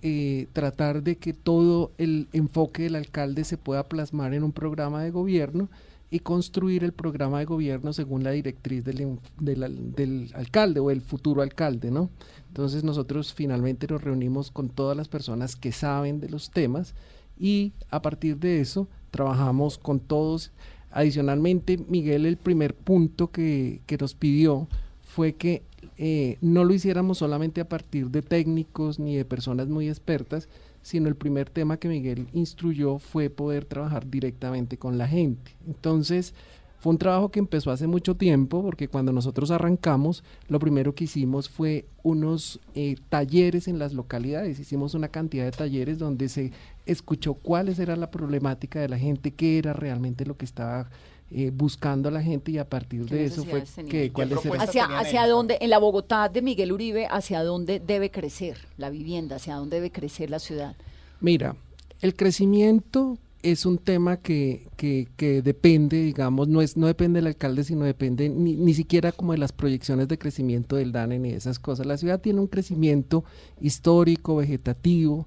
eh, tratar de que todo el enfoque del alcalde se pueda plasmar en un programa de gobierno y construir el programa de gobierno según la directriz del, del, del, alcalde o el futuro alcalde, ¿no? Entonces nosotros finalmente nos reunimos con todas las personas que saben de los temas y a partir de eso trabajamos con todos Adicionalmente, Miguel, el primer punto que, que nos pidió fue que eh, no lo hiciéramos solamente a partir de técnicos ni de personas muy expertas, sino el primer tema que Miguel instruyó fue poder trabajar directamente con la gente. Entonces, fue un trabajo que empezó hace mucho tiempo, porque cuando nosotros arrancamos, lo primero que hicimos fue unos eh, talleres en las localidades. Hicimos una cantidad de talleres donde se escuchó cuáles era la problemática de la gente, qué era realmente lo que estaba eh, buscando la gente y a partir de eso fue que cuáles hacia hacia dónde en la Bogotá de Miguel Uribe hacia dónde debe crecer la vivienda hacia dónde debe crecer la ciudad. Mira el crecimiento es un tema que, que, depende, digamos, no es no depende del alcalde, sino depende ni, ni siquiera como de las proyecciones de crecimiento del DANE ni de esas cosas. La ciudad tiene un crecimiento histórico, vegetativo.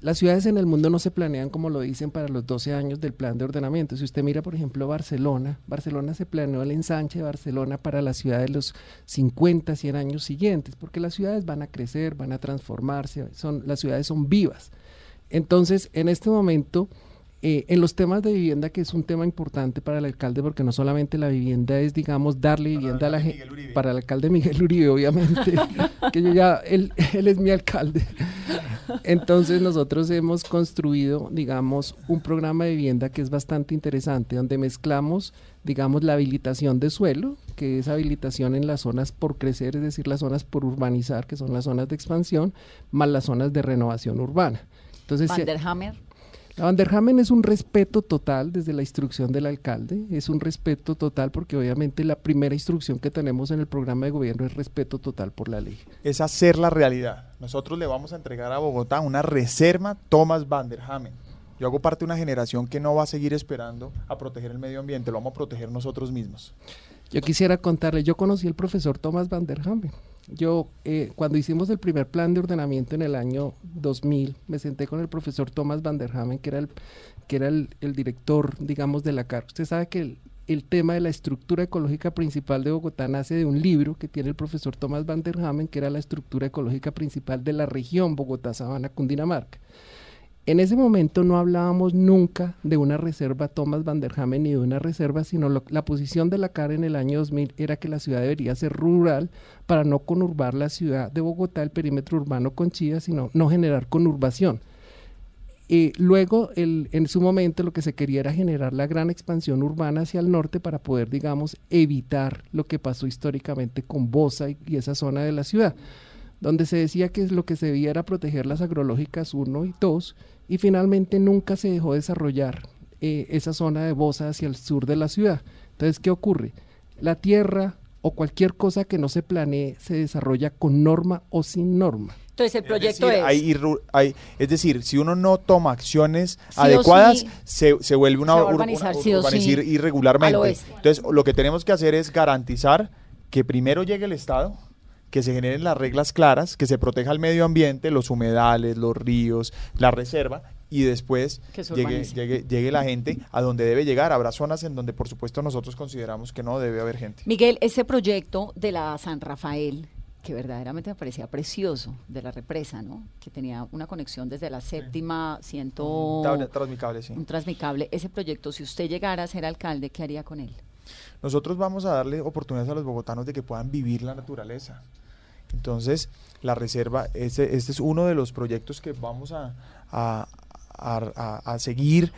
Las ciudades en el mundo no se planean como lo dicen para los 12 años del plan de ordenamiento. Si usted mira, por ejemplo, Barcelona, Barcelona se planeó el ensanche de Barcelona para la ciudad de los 50, 100 años siguientes, porque las ciudades van a crecer, van a transformarse, son, las ciudades son vivas. Entonces, en este momento eh, en los temas de vivienda, que es un tema importante para el alcalde, porque no solamente la vivienda es, digamos, darle vivienda a la gente, para el alcalde Miguel Uribe, obviamente, <laughs> que yo ya, él, él es mi alcalde. Entonces nosotros hemos construido, digamos, un programa de vivienda que es bastante interesante, donde mezclamos, digamos, la habilitación de suelo, que es habilitación en las zonas por crecer, es decir, las zonas por urbanizar, que son las zonas de expansión, más las zonas de renovación urbana. Entonces, Vanderhammer. La Vanderhamen es un respeto total desde la instrucción del alcalde, es un respeto total porque obviamente la primera instrucción que tenemos en el programa de gobierno es respeto total por la ley. Es hacer la realidad. Nosotros le vamos a entregar a Bogotá una reserva Thomas Vanderhamen. Yo hago parte de una generación que no va a seguir esperando a proteger el medio ambiente, lo vamos a proteger nosotros mismos. Yo quisiera contarle, yo conocí al profesor Thomas Vanderhamen yo, eh, cuando hicimos el primer plan de ordenamiento en el año 2000, me senté con el profesor Thomas Van der Hamen, que era el, que era el, director, digamos, de la CAR. Usted sabe que el, tema de la estructura ecológica principal de Bogotá nace de un libro que tiene el profesor Thomas Van der Hamen, que era la estructura ecológica principal de la región Bogotá-Sabana-Cundinamarca. En ese momento no hablábamos nunca de una reserva Thomas Van der Hamen ni de una reserva, sino la posición de la CAR en el año 2000 era que la ciudad debería ser rural para no conurbar la ciudad de Bogotá, el perímetro urbano con Chía, sino no generar conurbación. Y luego, el, en su momento, lo que se quería era generar la gran expansión urbana hacia el norte para poder, digamos, evitar lo que pasó históricamente con Bosa y, y esa zona de la ciudad, donde se decía que lo que se debía era proteger las agrológicas 1 y 2 y finalmente nunca se dejó desarrollar eh, esa zona de Bosa hacia el sur de la ciudad. Entonces, ¿qué ocurre? La tierra o cualquier cosa que no se planee se desarrolla con norma o sin norma. Entonces el proyecto es... Decir, es... Hay, hay, es decir, si uno no toma acciones sí adecuadas, sí, se, se, vuelve una, se va a urbanizar, una, sí urbanizar irregularmente. Entonces lo que tenemos que hacer es garantizar que primero llegue el Estado, que se generen las reglas claras, que se proteja el medio ambiente, los humedales, los ríos, la reserva, y después llegue, llegue, llegue, la gente a donde debe llegar. Habrá zonas en donde, por supuesto, nosotros consideramos que no debe haber gente. Miguel, ese proyecto de la San Rafael, que verdaderamente me parecía precioso de la represa, ¿no? Que tenía una conexión desde la séptima, ciento... Un transmicable, sí. Un transmicable. Ese proyecto, si usted llegara a ser alcalde, ¿qué haría con él? Nosotros vamos a darle oportunidades a los bogotanos de que puedan vivir la naturaleza. Entonces, la reserva, este, este es uno de los proyectos que vamos a, a, a, seguir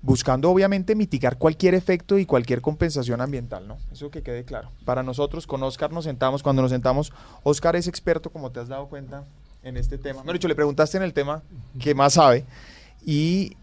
buscando obviamente mitigar cualquier efecto y cualquier compensación ambiental, ¿no? Eso que quede claro. Para nosotros, con Oscar nos sentamos, cuando nos sentamos, Oscar es experto, como te has dado cuenta, en este tema. Bueno, dicho, le preguntaste en el tema que más sabe y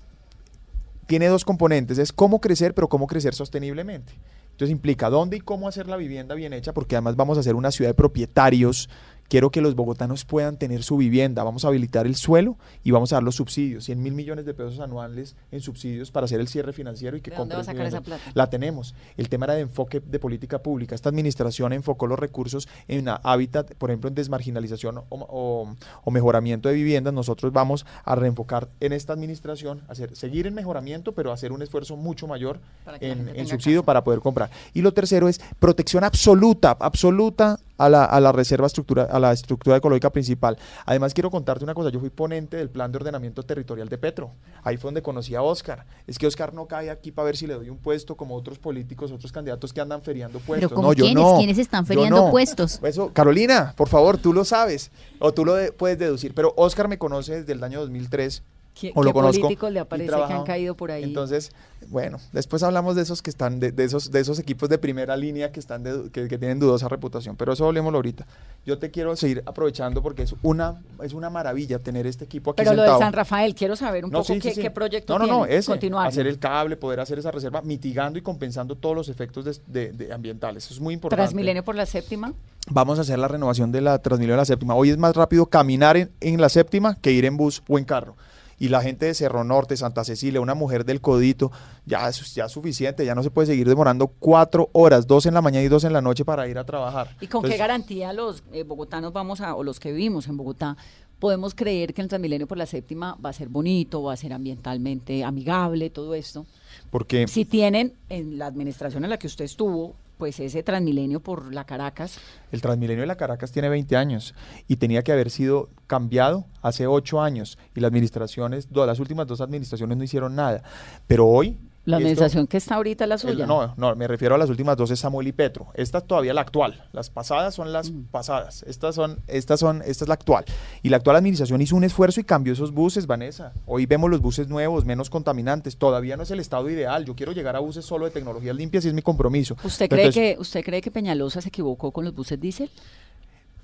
tiene dos componentes, es cómo crecer, pero cómo crecer sosteniblemente. Entonces implica dónde y cómo hacer la vivienda bien hecha, porque además vamos a hacer una ciudad de propietarios, Quiero que los bogotanos puedan tener su vivienda. Vamos a habilitar el suelo y vamos a dar los subsidios, 100 mil millones de pesos anuales en subsidios para hacer el cierre financiero y que ¿De dónde va a sacar esa plata? La tenemos. El tema era de enfoque de política pública. Esta administración enfocó los recursos en hábitat, por ejemplo, en desmarginalización o, o, mejoramiento de viviendas. Nosotros vamos a reenfocar en esta administración, hacer, seguir en mejoramiento, pero hacer un esfuerzo mucho mayor en, en subsidio para poder comprar. Y lo tercero es protección absoluta, absoluta a la, a la reserva estructura, a la estructura ecológica principal. Además, quiero contarte una cosa, yo fui ponente del plan de ordenamiento territorial de Petro. Ahí fue donde conocí a Oscar. Es que Oscar no cae aquí para ver si le doy un puesto como otros políticos, otros candidatos que andan feriando puestos. Pero no, yo quiénes? no. ¿Quiénes están feriando no. puestos? Eso, Carolina, por favor, tú lo sabes o tú lo de, puedes deducir, pero Oscar me conoce desde el año 2003 ¿Qué, o lo qué conozco políticos le aparece que han caído por ahí? Entonces, bueno, después hablamos de esos que están, de, de esos, de esos equipos de primera línea que están de- que, que tienen dudosa reputación. Pero eso hablemoslo ahorita. Yo te quiero seguir aprovechando porque es una, es una maravilla tener este equipo aquí Pero lo de San Rafael, quiero saber un No, poco sí, sí, qué, sí. qué proyecto No, no, no, ese, Continuar. hacer el cable, poder hacer esa reserva, mitigando y compensando todos los efectos de, de- de ambientales. Eso es muy importante. Transmilenio por la séptima. Vamos a hacer la renovación de la Transmilenio de la séptima. Hoy es más rápido caminar en, en la séptima que ir en bus o en carro. Y la gente de Cerro Norte, Santa Cecilia, una mujer del Codito, ya es, ya es suficiente, ya no se puede seguir demorando cuatro horas, dos en la mañana y dos en la noche para ir a trabajar. ¿Y con qué garantía los eh, bogotanos vamos a, o los que vivimos en Bogotá, podemos creer que el Transmilenio por la séptima va a ser bonito, va a ser ambientalmente amigable, todo esto? Porque Si tienen en la administración en la que usted estuvo, pues ese Transmilenio por la Caracas, el Transmilenio de la Caracas tiene 20 años y tenía que haber sido cambiado hace 8 años y las administraciones, las últimas dos administraciones no hicieron nada. Pero hoy... la esto- administración que está ahorita la El- suya. no, no, me refiero a las últimas dos es Samuel y Petro. Esta es todavía la actual. Las pasadas son las Mm. pasadas. Estas son, estas son, esta es la actual. Y la actual administración hizo un esfuerzo y cambió esos buses, Vanessa. Hoy vemos los buses nuevos, menos contaminantes. Todavía no es el estado ideal. Yo quiero llegar a buses solo de tecnologías limpias y es mi compromiso. ¿Usted cree, Entonces, que, ¿Usted cree que Peñalosa se equivocó con los buses diésel?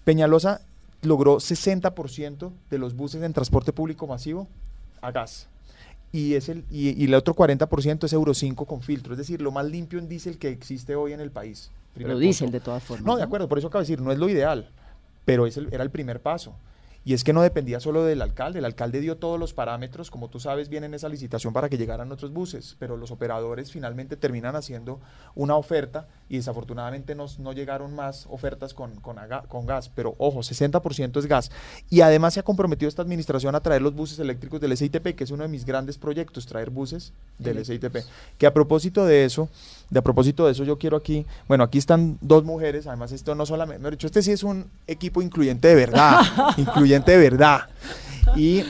Peñalosa logró 60% de los buses en transporte público masivo a gas. Y, es el, y, y el otro 40% es Euro 5 con filtro, es decir, lo más limpio en diésel que existe hoy en el país. Pero diésel de todas formas. No, de acuerdo, por eso acabo de decir, no es lo ideal, pero es el- era el primer paso. Y es que no dependía solo del alcalde, el alcalde dio todos los parámetros, como tú sabes bien en esa licitación para que llegaran otros buses, pero los operadores finalmente terminan haciendo una oferta y desafortunadamente no, no llegaron más ofertas con, con, con gas, pero ojo, 60% es gas. Y además se ha comprometido esta administración a traer los buses eléctricos del SITP, que es uno de mis grandes proyectos, traer buses del SITP. Que a propósito de eso, de a propósito de eso, yo quiero aquí, bueno, aquí están dos mujeres, además esto no solamente, mejor dicho, este sí es un equipo incluyente de verdad, <laughs> incluyente de verdad. Y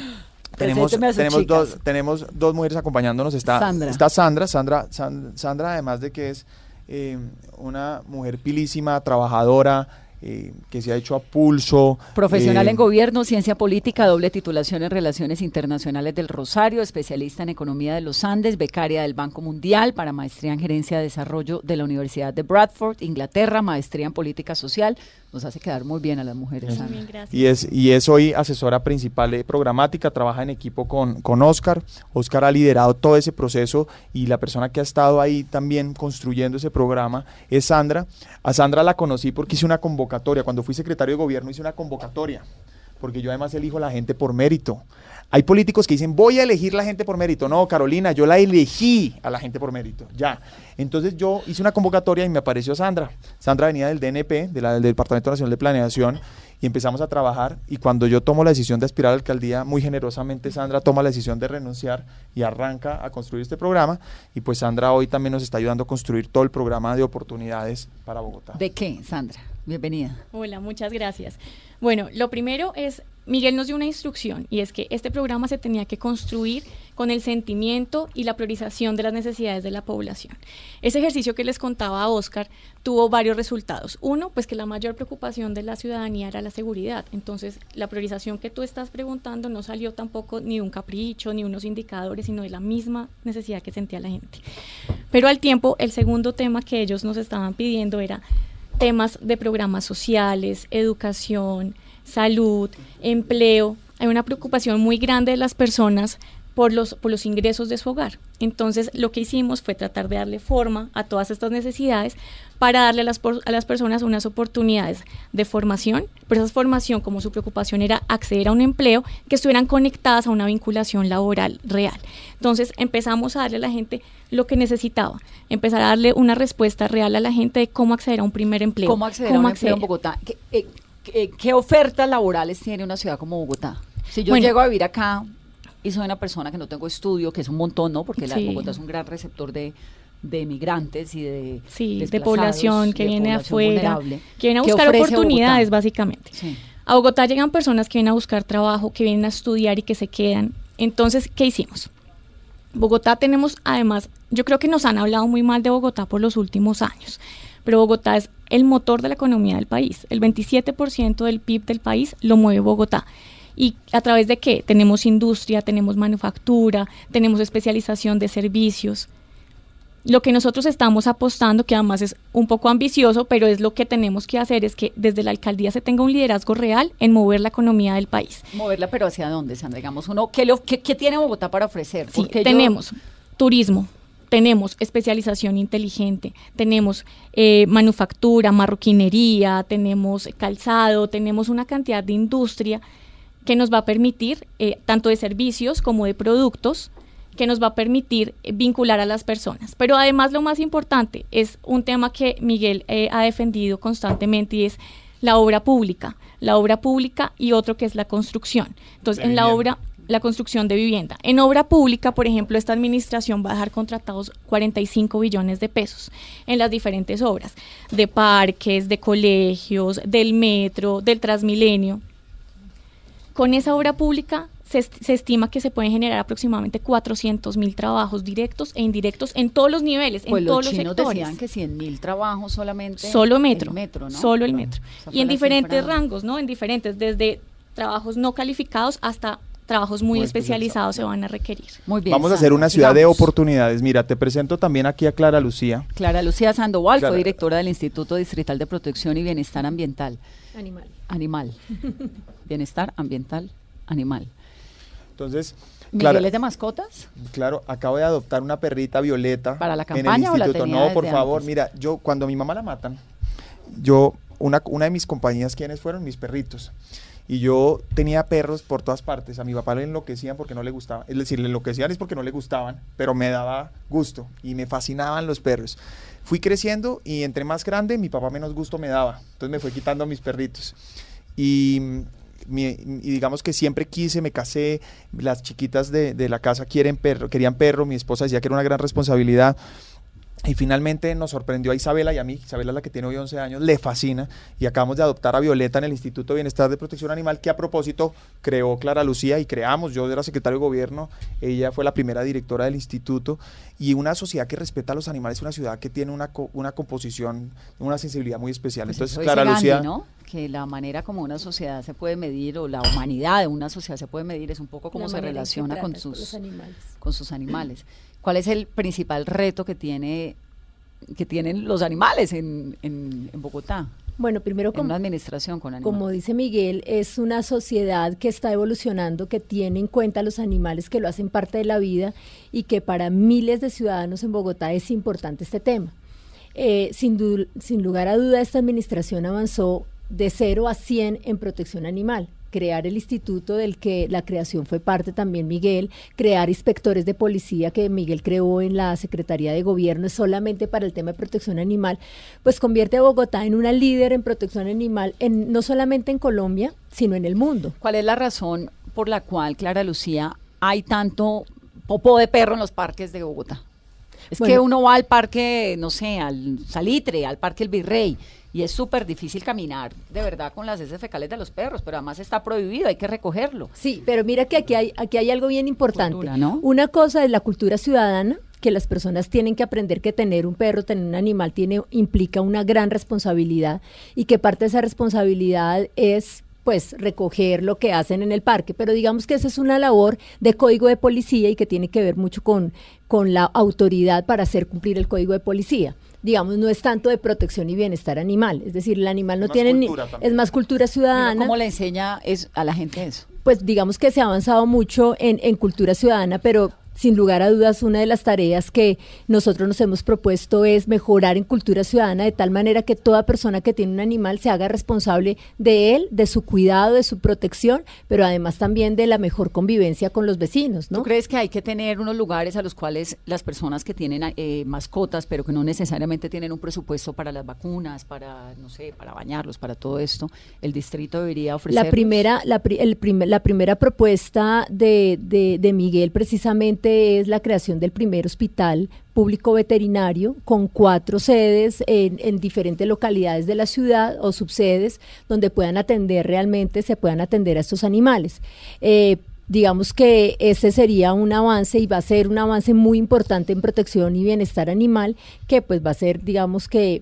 tenemos, tenemos, dos, tenemos dos mujeres acompañándonos, está Sandra. está Sandra, Sandra, San- Sandra además de que es eh, una mujer pilísima, trabajadora, eh, que se ha hecho a pulso. Profesional eh, en gobierno, ciencia política, doble titulación en relaciones internacionales del Rosario, especialista en economía de los Andes, becaria del Banco Mundial para maestría en gerencia de desarrollo de la Universidad de Bradford, Inglaterra, maestría en política social. Nos hace quedar muy bien a las mujeres. Sandra. Y es, y es hoy asesora principal de programática, trabaja en equipo con, con Oscar. Oscar ha liderado todo ese proceso y la persona que ha estado ahí también construyendo ese programa es Sandra. A Sandra la conocí porque hice una convocatoria. Cuando fui secretario de gobierno hice una convocatoria, porque yo además elijo a la gente por mérito. Hay políticos que dicen, voy a elegir la gente por mérito. No, Carolina, yo la elegí a la gente por mérito. Ya. Entonces yo hice una convocatoria y me apareció Sandra. Sandra venía del DNP, de la- del Departamento Nacional de Planeación, y empezamos a trabajar. Y cuando yo tomo la decisión de aspirar a la alcaldía, muy generosamente Sandra toma la decisión de renunciar y arranca a construir este programa. Y pues Sandra hoy también nos está ayudando a construir todo el programa de oportunidades para Bogotá. ¿De qué, Sandra? Bienvenida. Hola, muchas gracias. Bueno, lo primero es, Miguel nos dio una instrucción y es que este programa se tenía que construir con el sentimiento y la priorización de las necesidades de la población. Ese ejercicio que les contaba a Oscar tuvo varios resultados. Uno, pues que la mayor preocupación de la ciudadanía era la seguridad. Entonces, la priorización que tú estás preguntando no salió tampoco ni de un capricho, ni unos indicadores, sino de la misma necesidad que sentía la gente. Pero al tiempo, el segundo tema que ellos nos estaban pidiendo era temas de programas sociales, educación, salud, empleo. Hay una preocupación muy grande de las personas por los, por los ingresos de su hogar. Entonces, lo que hicimos fue tratar de darle forma a todas estas necesidades para darle a las, a las personas unas oportunidades de formación, pero esa formación, como su preocupación era acceder a un empleo, que estuvieran conectadas a una vinculación laboral real. Entonces, empezamos a darle a la gente lo que necesitaba, empezar a darle una respuesta real a la gente de cómo acceder a un primer empleo. ¿Cómo acceder a un empleo en acceder. Bogotá? ¿Qué, eh, qué- qué ofertas laborales tiene una ciudad como Bogotá? Si yo Bueno. llego a vivir acá y soy una persona que no tengo estudio, que es un montón, ¿no? Porque la. Bogotá es un gran receptor de, de migrantes y de Sí, de población que de viene población afuera, vulnerable. que viene a ¿Qué buscar oportunidades, Bogotá? básicamente. Sí. A Bogotá llegan personas que vienen a buscar trabajo, que vienen a estudiar y que se quedan. Entonces, ¿qué hicimos? Bogotá tenemos, además, yo creo que nos han hablado muy mal de Bogotá por los últimos años, pero Bogotá es el motor de la economía del país. El 27% del PIB del país lo mueve Bogotá. ¿Y a través de qué? Tenemos industria, tenemos manufactura, tenemos especialización de servicios. Lo que nosotros estamos apostando, que además es un poco ambicioso, pero es lo que tenemos que hacer, es que desde la alcaldía se tenga un liderazgo real en mover la economía del país. Moverla, pero ¿hacia dónde, Sandra? Digamos, uno, ¿qué, lo- qué- qué tiene Bogotá para ofrecer? Sí, yo- tenemos turismo, tenemos especialización inteligente, tenemos eh, manufactura, marroquinería, tenemos calzado, tenemos una cantidad de industria que nos va a permitir, eh, tanto de servicios como de productos, que nos va a permitir eh, vincular a las personas. Pero además lo más importante es un tema que Miguel eh, ha defendido constantemente y es la obra pública, la obra pública y otro que es la construcción. Entonces, en la obra la construcción de vivienda. En obra pública, por ejemplo, esta administración va a dejar contratados 45 billones de pesos en las diferentes obras, de parques, de colegios, del metro, del Transmilenio. Con esa obra pública se, est- se estima que se pueden generar aproximadamente 400 mil trabajos directos e indirectos en todos los niveles, Pues en los todos los sectores. decían que 100 mil trabajos solamente. Solo metro. El metro, ¿no? Solo el metro. Y en diferentes cifra. rangos, ¿no? En diferentes, desde trabajos no calificados hasta trabajos muy, Muy especializados se van a requerir. Muy bien. Vamos a hacer una ciudad de oportunidades. Mira, te presento también aquí a Clara Lucía. Clara Lucía Sandoval Clara. fue directora del Instituto Distrital de Protección y Bienestar Ambiental. Animal. Animal. <laughs> Bienestar ambiental, animal. Entonces, ¿Miguel Clara, es de mascotas? claro, acabo de adoptar una perrita violeta ¿Para la en el campaña o la instituto. no, por favor, antes? mira, yo cuando mi mamá la matan, yo una, una de mis compañías, ¿quiénes fueron? Mis perritos. Y yo tenía perros por todas partes. A mi papá le enloquecían porque no le gustaban. Es decir, le enloquecían es porque no le gustaban, pero me daba gusto y me fascinaban los perros. Fui creciendo y entre más grande, mi papá menos gusto me daba. Entonces me fue quitando mis perritos. Y, mm, y digamos que siempre quise, me casé, las chiquitas de, de la casa quieren perro, querían perro, mi esposa decía que era una gran responsabilidad. Y finalmente nos sorprendió a Isabela y a mí, Isabela es la que tiene hoy 11 años, le fascina y acabamos de adoptar a Violeta en el Instituto de Bienestar de Protección Animal que a propósito creó Clara Lucía y creamos, yo era secretario de gobierno, ella fue la primera directora del instituto y una sociedad que respeta a los animales, una ciudad que tiene una, co- una composición, una sensibilidad muy especial. Pues Entonces Clara Gandhi, Lucía... ¿no? Que la manera como una sociedad se puede medir o la humanidad de una sociedad se puede medir es un poco cómo se relaciona con sus, con sus animales. ¿Cuál es el principal reto que tiene que tienen los animales en, en, en Bogotá? Bueno, primero En como, una administración con animales. como dice Miguel, es una sociedad que está evolucionando, que tiene en cuenta los animales que lo hacen parte de la vida y que para miles de ciudadanos en Bogotá es importante este tema. Eh, sin, sin lugar a duda, esta administración avanzó de 0 a 100 en protección animal. Crear el instituto del que la creación fue parte también Miguel, crear inspectores de policía que Miguel creó en la Secretaría de Gobierno solamente para el tema de protección animal, pues convierte a Bogotá en una líder en protección animal, en, no solamente en Colombia, sino en el mundo. ¿Cuál es la razón por la cual, Clara Lucía, hay tanto popó de perro en los parques de Bogotá? Es que uno va al parque, no sé, al Salitre, al parque El Virrey, y es súper difícil caminar de verdad con las heces fecales de los perros, pero además está prohibido, hay que recogerlo. Sí, pero mira que aquí hay, aquí hay algo bien importante. Cultura, ¿no? Una cosa es la cultura ciudadana, que las personas tienen que aprender que tener un perro, tener un animal, tiene, implica una gran responsabilidad y que parte de esa responsabilidad es pues recoger lo que hacen en el parque, pero digamos que esa es una labor de código de policía y que tiene que ver mucho con, con la autoridad para hacer cumplir el código de policía. Digamos, no es tanto de protección y bienestar animal, es decir, el animal no más tiene ni, es más cultura ciudadana ¿Cómo le enseña es, a la gente eso? pues digamos que se ha avanzado mucho en, en cultura ciudadana, pero sin lugar a dudas una de las tareas que nosotros nos hemos propuesto es mejorar en cultura ciudadana de tal manera que toda persona que tiene un animal se haga responsable de él, de su cuidado, de su protección, pero además también de la mejor convivencia con los vecinos, ¿no? ¿Tú crees que hay que tener unos lugares a los cuales las personas que tienen eh, mascotas, pero que no necesariamente tienen un presupuesto para las vacunas, para, no sé, para bañarlos, para todo esto, el distrito debería ofrecer? La primera, la, pri- el primer- la primera propuesta de, de- de Miguel precisamente es la creación del primer hospital público veterinario con cuatro sedes en, en diferentes localidades de la ciudad o subsedes donde puedan atender realmente, se puedan atender a estos animales. Eh, digamos que ese sería un avance y va a ser un avance muy importante en protección y bienestar animal que pues va a ser digamos que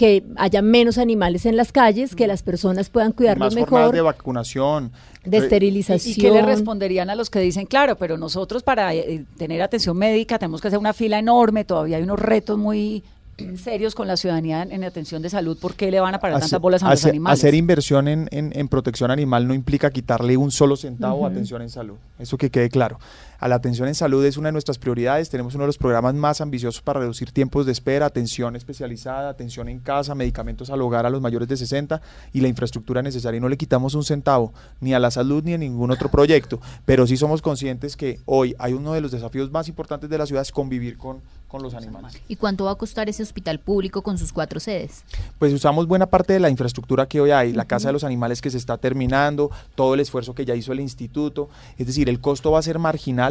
que haya menos animales en las calles, que las personas puedan cuidarlos más jornadas mejor, de vacunación. de Eh, esterilización. ¿Y, y qué le responderían a los que dicen, claro, pero nosotros para eh, tener atención médica tenemos que hacer una fila enorme, todavía hay unos retos muy eh, serios con la ciudadanía en, en atención de salud, ¿por qué le van a parar Hacer- tantas bolas a los animales? Hacer inversión en, en- en protección animal no implica quitarle un solo centavo a atención en salud. Eso que quede claro. A la atención en salud es una de nuestras prioridades. Tenemos uno de los programas más ambiciosos para reducir tiempos de espera, atención especializada, atención en casa, medicamentos al hogar a los mayores de 60 y la infraestructura necesaria. Y no le quitamos un centavo ni a la salud ni a ningún otro proyecto. Pero sí somos conscientes que hoy hay uno de los desafíos más importantes de la ciudad es convivir con, con los animales. ¿Y cuánto va a costar ese hospital público con sus cuatro sedes? Pues usamos buena parte de la infraestructura que hoy hay, la Casa de los Animales que se está terminando, todo el esfuerzo que ya hizo el instituto, es decir, el costo va a ser marginal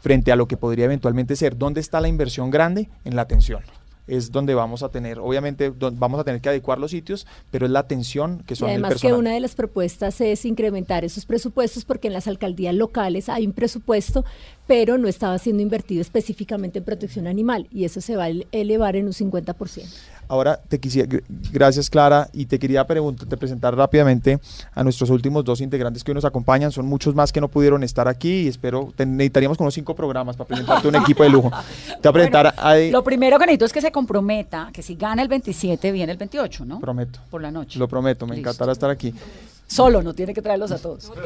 frente a lo que podría eventualmente ser. ¿Dónde está la inversión grande? En la atención. Es donde vamos a tener, obviamente vamos a tener que adecuar los sitios, pero es la atención que Y son el además que una de las propuestas es incrementar esos presupuestos porque en las alcaldías locales hay un presupuesto, pero no estaba siendo invertido específicamente en protección animal y eso se va a ele- elevar en un 50%. Ahora te quisiera, gr- gracias Clara, y te quería preguntar, te presentar rápidamente a nuestros últimos dos integrantes que hoy nos acompañan. Son muchos más que no pudieron estar aquí y espero, te- necesitaríamos como cinco programas para presentarte un equipo de lujo. Te voy a presentar a, Edi- Lo primero que necesito es que se comprometa que si gana el 27, viene el 28, ¿no? prometo, Por la noche. lo prometo, me Listo. encantará estar aquí. Solo, no tiene que traerlos a todos. <laughs>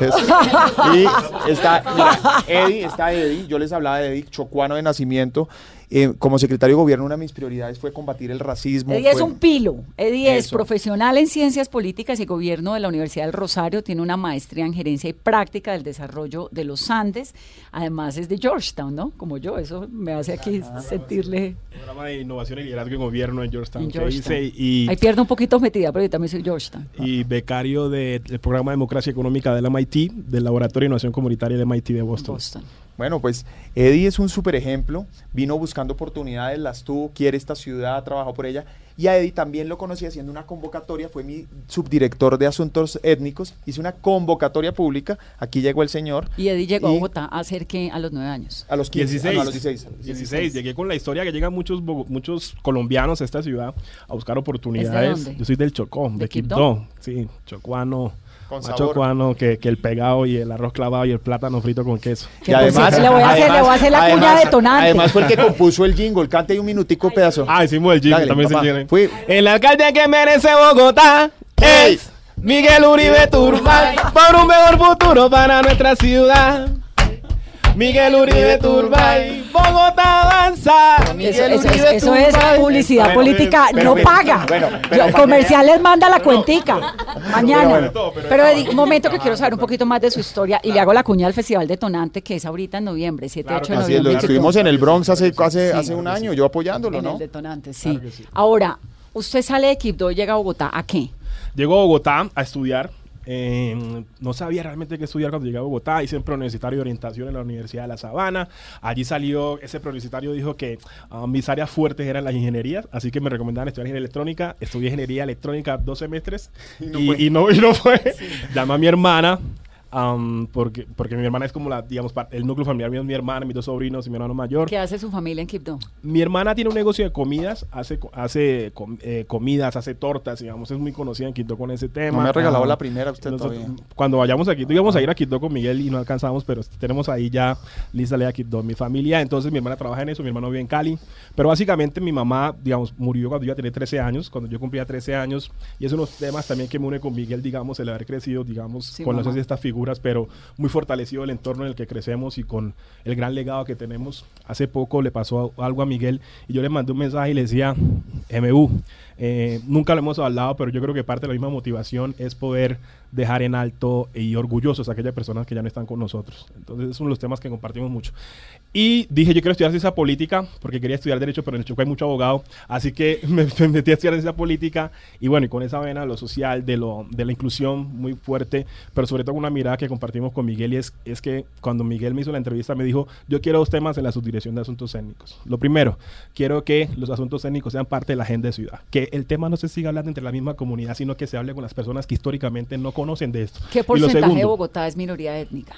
Y está, mira, Eddie, está Eddie, yo les hablaba de Eddie, chocuano de nacimiento. Eh, como secretario de gobierno, una de mis prioridades fue combatir el racismo. Eddie es un pilo. Eddie es profesional en ciencias políticas y gobierno de la Universidad del Rosario. Tiene una maestría en gerencia y práctica del desarrollo de los Andes. Además es de Georgetown, ¿no? Como yo. Eso me hace aquí sentirle programa de innovación y liderazgo en gobierno en Georgetown. en que Georgetown. hice y, Ahí pierdo un poquito metida, pero yo también soy Georgetown. y becario de- del programa de democracia económica del MIT, del Laboratorio de Innovación Comunitaria del MIT de Boston. Boston. Bueno, pues Eddie es un super ejemplo, vino buscando oportunidades, las tuvo, quiere esta ciudad, trabajó por ella. Y a Eddie también lo conocí haciendo una convocatoria, fue mi subdirector de asuntos étnicos, hice una convocatoria pública, aquí llegó el señor. Y Eddie llegó a Bogotá a hacer que a los nueve años. A los 15, 16. ah, no, a los 16. 16. Llegué con la historia que llegan muchos muchos colombianos a esta ciudad a buscar oportunidades. dónde? Yo soy del Chocó, ¿De de Quibdó? Quibdó. Sí, chocuano. Con que, que el pegado y el arroz clavado y el plátano frito con queso. Cierto, le voy a hacer, le voy a hacer la cuña detonante. Además fue el que compuso el jingle, cante un minutico pedazo. Ah, hicimos el jingle, Dale, también papá. se tiene. Fui- El alcalde que merece Bogotá es Miguel Uribe Turbay por un mejor futuro para nuestra ciudad. Miguel Uribe Turbay, Bogotá avanza. Eso, es, eso es publicidad Bueno, política, pero- no pero- paga. bueno, Yo- pero- comerciales manda la cuentica. Mañana. bueno, Pero, un momento que quiero saber un poquito más de su historia y le hago la cuña al Festival Detonante que es ahorita en noviembre, 7, Claro 8 que de es, lo noviembre. estuvimos en el Bronx hace, hace, Sí. hace un año, yo apoyándolo, En ¿no? el Detonante, sí. Ahora, usted sale de Quibdó y llega a Bogotá, ¿a qué? Llego a Bogotá a estudiar eh, no sabía realmente qué estudiar cuando llegué a Bogotá. Hice un preuniversitario de orientación en la Universidad de La Sabana. Allí salió, ese preuniversitario dijo que ah, mis áreas fuertes eran las ingenierías, así que me recomendaban estudiar ingeniería electrónica. Estudié ingeniería electrónica dos semestres y no y, fue. y no, y no fue. Llamé a mi hermana. Am, porque, porque mi hermana es como la, digamos, el núcleo familiar mío es mi hermana, mis dos sobrinos y mi hermano mayor. ¿Qué hace su familia en Quibdó? Mi hermana tiene un negocio de comidas, hace, hace com- eh, comidas, hace tortas, digamos, es muy conocida en Quito con ese tema. No me ha regalado Ah, la primera usted nosotros- todavía. Cuando vayamos a Quito, íbamos a ir a Quito con Miguel y no alcanzamos, pero tenemos ahí ya lista la de Quito. Mi familia, entonces mi hermana trabaja en eso, mi hermano vive en Cali, pero básicamente mi mamá, digamos, murió cuando yo tenía 13 años, cuando yo cumplía 13 años, y es unos temas también que me une con Miguel, digamos, el haber crecido, digamos, Sí, con las estas figuras, pero muy fortalecido el entorno en el que crecemos y con el gran legado que tenemos. Hace poco le pasó algo a Miguel y yo le mandé un mensaje y le decía, MU, eh, nunca lo hemos hablado, pero yo creo que parte de la misma motivación es poder dejar en alto y orgullosos a aquellas personas que ya no están con nosotros. Entonces es uno de los temas que compartimos mucho. Y dije, yo quiero estudiar ciencia política, porque quería estudiar Derecho, pero en el Chocó hay mucho abogado. Así que <laughs> me, me metí a estudiar ciencia política y bueno, y con esa vena, lo social, de, lo, de la inclusión muy fuerte, pero sobre todo una mirada que compartimos con Miguel y es, es que cuando Miguel me hizo la entrevista me dijo, yo quiero dos temas en la subdirección de asuntos técnicos. Lo primero, quiero que los asuntos técnicos sean parte de la agenda de ciudad, que el tema no se siga hablando entre la misma comunidad, sino que se hable con las personas que históricamente no conocen de esto. ¿Qué porcentaje de Bogotá es minoría étnica?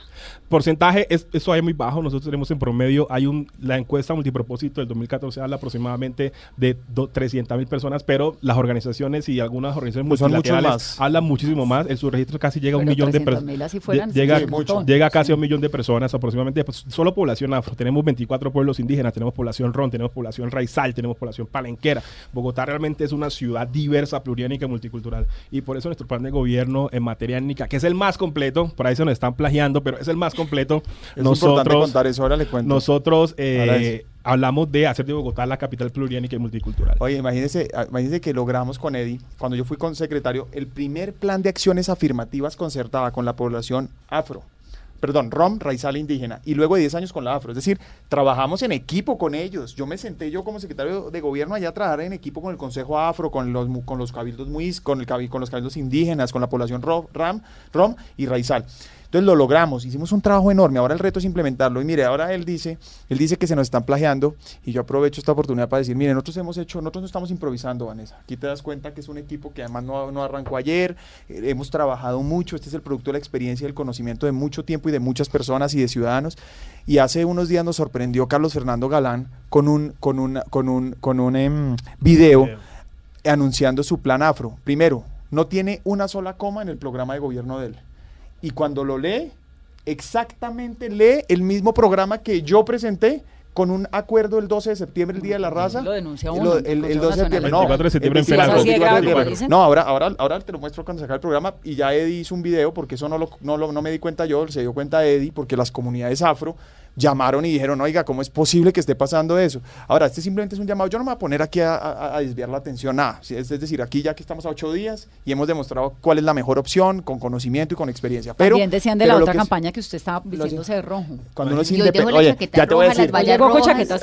Porcentaje, es, eso es muy bajo. Nosotros tenemos en promedio, hay un, la encuesta multipropósito del 2014 habla aproximadamente de 300 mil personas, pero las organizaciones y algunas organizaciones Pues multilaterales más. hablan muchísimo más. El subregistro casi llega a un millón de 300.000 personas. llega, sí, un llega casi a un millón de personas aproximadamente. pues, solo población afro. Tenemos 24 pueblos indígenas, tenemos población ron, tenemos población raizal, tenemos población palenquera. Bogotá realmente es una ciudad diversa, pluriétnica y multicultural. Y por eso nuestro plan de gobierno en materia étnica, que es el más completo, por ahí se nos están plagiando, pero es el más completo. <laughs> Es importante contar eso, ahora le cuento. Nosotros eh, hablamos de hacer de Bogotá la capital pluriénica y multicultural. Oye, imagínese, ah, imagínese que logramos con Eddie, cuando yo fui con secretario, el primer plan de acciones afirmativas concertada con la población afro. Perdón, rom, raizal indígena. Y luego de 10 años con la afro. Es decir, trabajamos en equipo con ellos. Yo me senté yo como secretario de gobierno allá a trabajar en equipo con el Consejo Afro, con los, con los cabildos muis, con, el, con los cabildos indígenas, con la población ro- ram, rom y raizal. Entonces lo logramos, hicimos un trabajo enorme, ahora el reto es implementarlo. Y mire, ahora él dice, él dice que se nos están plagiando y yo aprovecho esta oportunidad para decir, mire, nosotros hemos hecho, nosotros no estamos improvisando, Vanessa. Aquí te das cuenta que es un equipo que además no, no arrancó ayer, eh, hemos trabajado mucho, este es el producto de la experiencia y del conocimiento de mucho tiempo y de muchas personas y de ciudadanos. Y hace unos días nos sorprendió Carlos Fernando Galán con un, con un, con un, con un em, video anunciando su plan afro. Primero, no tiene una sola coma en el programa de gobierno de él. Y cuando lo lee, exactamente lee el mismo programa que yo presenté con un acuerdo el 12 de septiembre, el Día de la Raza. Lo denuncia Lo- uno, el, el, 12 de septiembre, no. 24 de septiembre el en Pelanco. 24 Así de grave de como septiembre. dicen. No, ahora, ahora, ahora te lo muestro cuando se acabe el programa y ya Eddie hizo un video porque eso no, lo, no, lo- no me di cuenta yo, se dio cuenta Eddie porque las comunidades afro llamaron y dijeron, oiga, ¿cómo es posible que esté pasando eso? Ahora, este simplemente es un llamado, yo no me voy a poner aquí a, a- a desviar la atención, nada, Sí, es, es decir, aquí ya que estamos a ocho días y hemos demostrado cuál es la mejor opción, con conocimiento y con experiencia. Pero, También decían de pero la otra que es- campaña que usted estaba vistiéndose de rojo. cuando uno es independiente, oye, ya te voy a decir,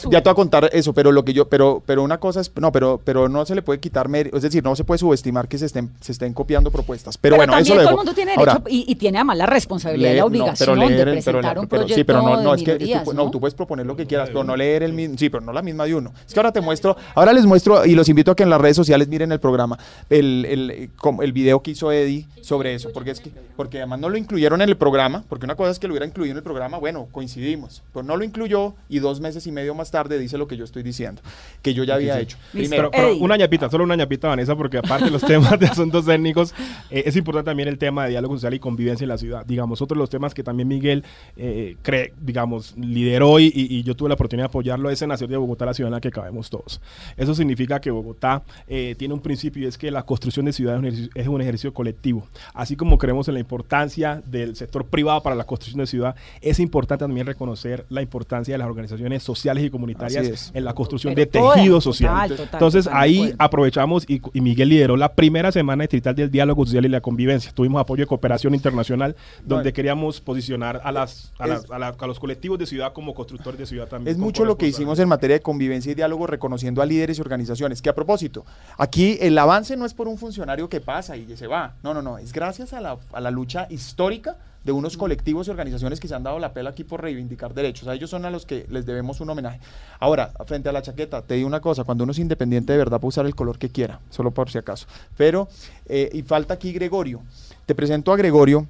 ya te voy a contar eso, pero lo que yo, pero, pero una cosa es, no, pero, pero no se le puede quitar mérito, es decir, no se puede subestimar que se estén, se estén copiando propuestas. Pero, bueno, eso lo todo el mundo tiene derecho Ahora, y, y tiene además la responsabilidad y la no, obligación pero leer de pero presentar un pero proyecto sí, pero no, no, de es que tú ¿no? no, tú puedes proponer lo que quieras, pero no leer el mismo, sí, pero no la misma de uno. Es que ahora te muestro, ahora les muestro y los invito a que en las redes sociales miren el programa, el, el, como el video que hizo Eddie sobre eso, porque es que, porque además no lo incluyeron en el programa, porque una cosa es que lo hubiera incluido en el programa, bueno, coincidimos, pero no lo incluyó y dos meses y medio más tarde dice lo que yo estoy diciendo, que yo ya había hecho. Pero, Primero, pero Eddie. una ñapita, solo una ñapita, Vanessa, porque aparte de los <laughs> temas de asuntos técnicos, eh, es importante también el tema de diálogo social y convivencia en la ciudad. Digamos, otro de los temas que también Miguel eh, cree, digamos, lideró y, y- y yo tuve la oportunidad de apoyarlo es en hacer de Bogotá la ciudad en la que cabemos todos. Eso significa que Bogotá eh, tiene un principio y es que la construcción de ciudades es un ejercicio, es un ejercicio colectivo. Así como creemos en la importancia del sector privado para la construcción de ciudad, es importante también reconocer la importancia de las organizaciones sociales y comunitarias en la construcción Pero de tejido total, social. total, Entonces total ahí aprovechamos y, y Miguel lideró la primera semana distrital del diálogo social y la convivencia. Tuvimos apoyo de cooperación internacional donde queríamos posicionar a, las, a, las- es- a la- a los colectivos de ciudad como constructores de ciudad también. Es mucho lo que hicimos en materia de convivencia y diálogo, reconociendo a líderes y organizaciones. Que a propósito, aquí el avance no es por un funcionario que pasa y se va. No, no, no. Es gracias a la, a la lucha histórica de unos colectivos y organizaciones que se han dado la pela aquí por reivindicar derechos. A ellos son a los que les debemos un homenaje. Ahora, frente a la chaqueta, te digo una cosa, cuando uno es independiente de verdad puede usar el color que quiera, solo por si acaso. Pero, eh, y falta aquí Gregorio. Te presento a Gregorio.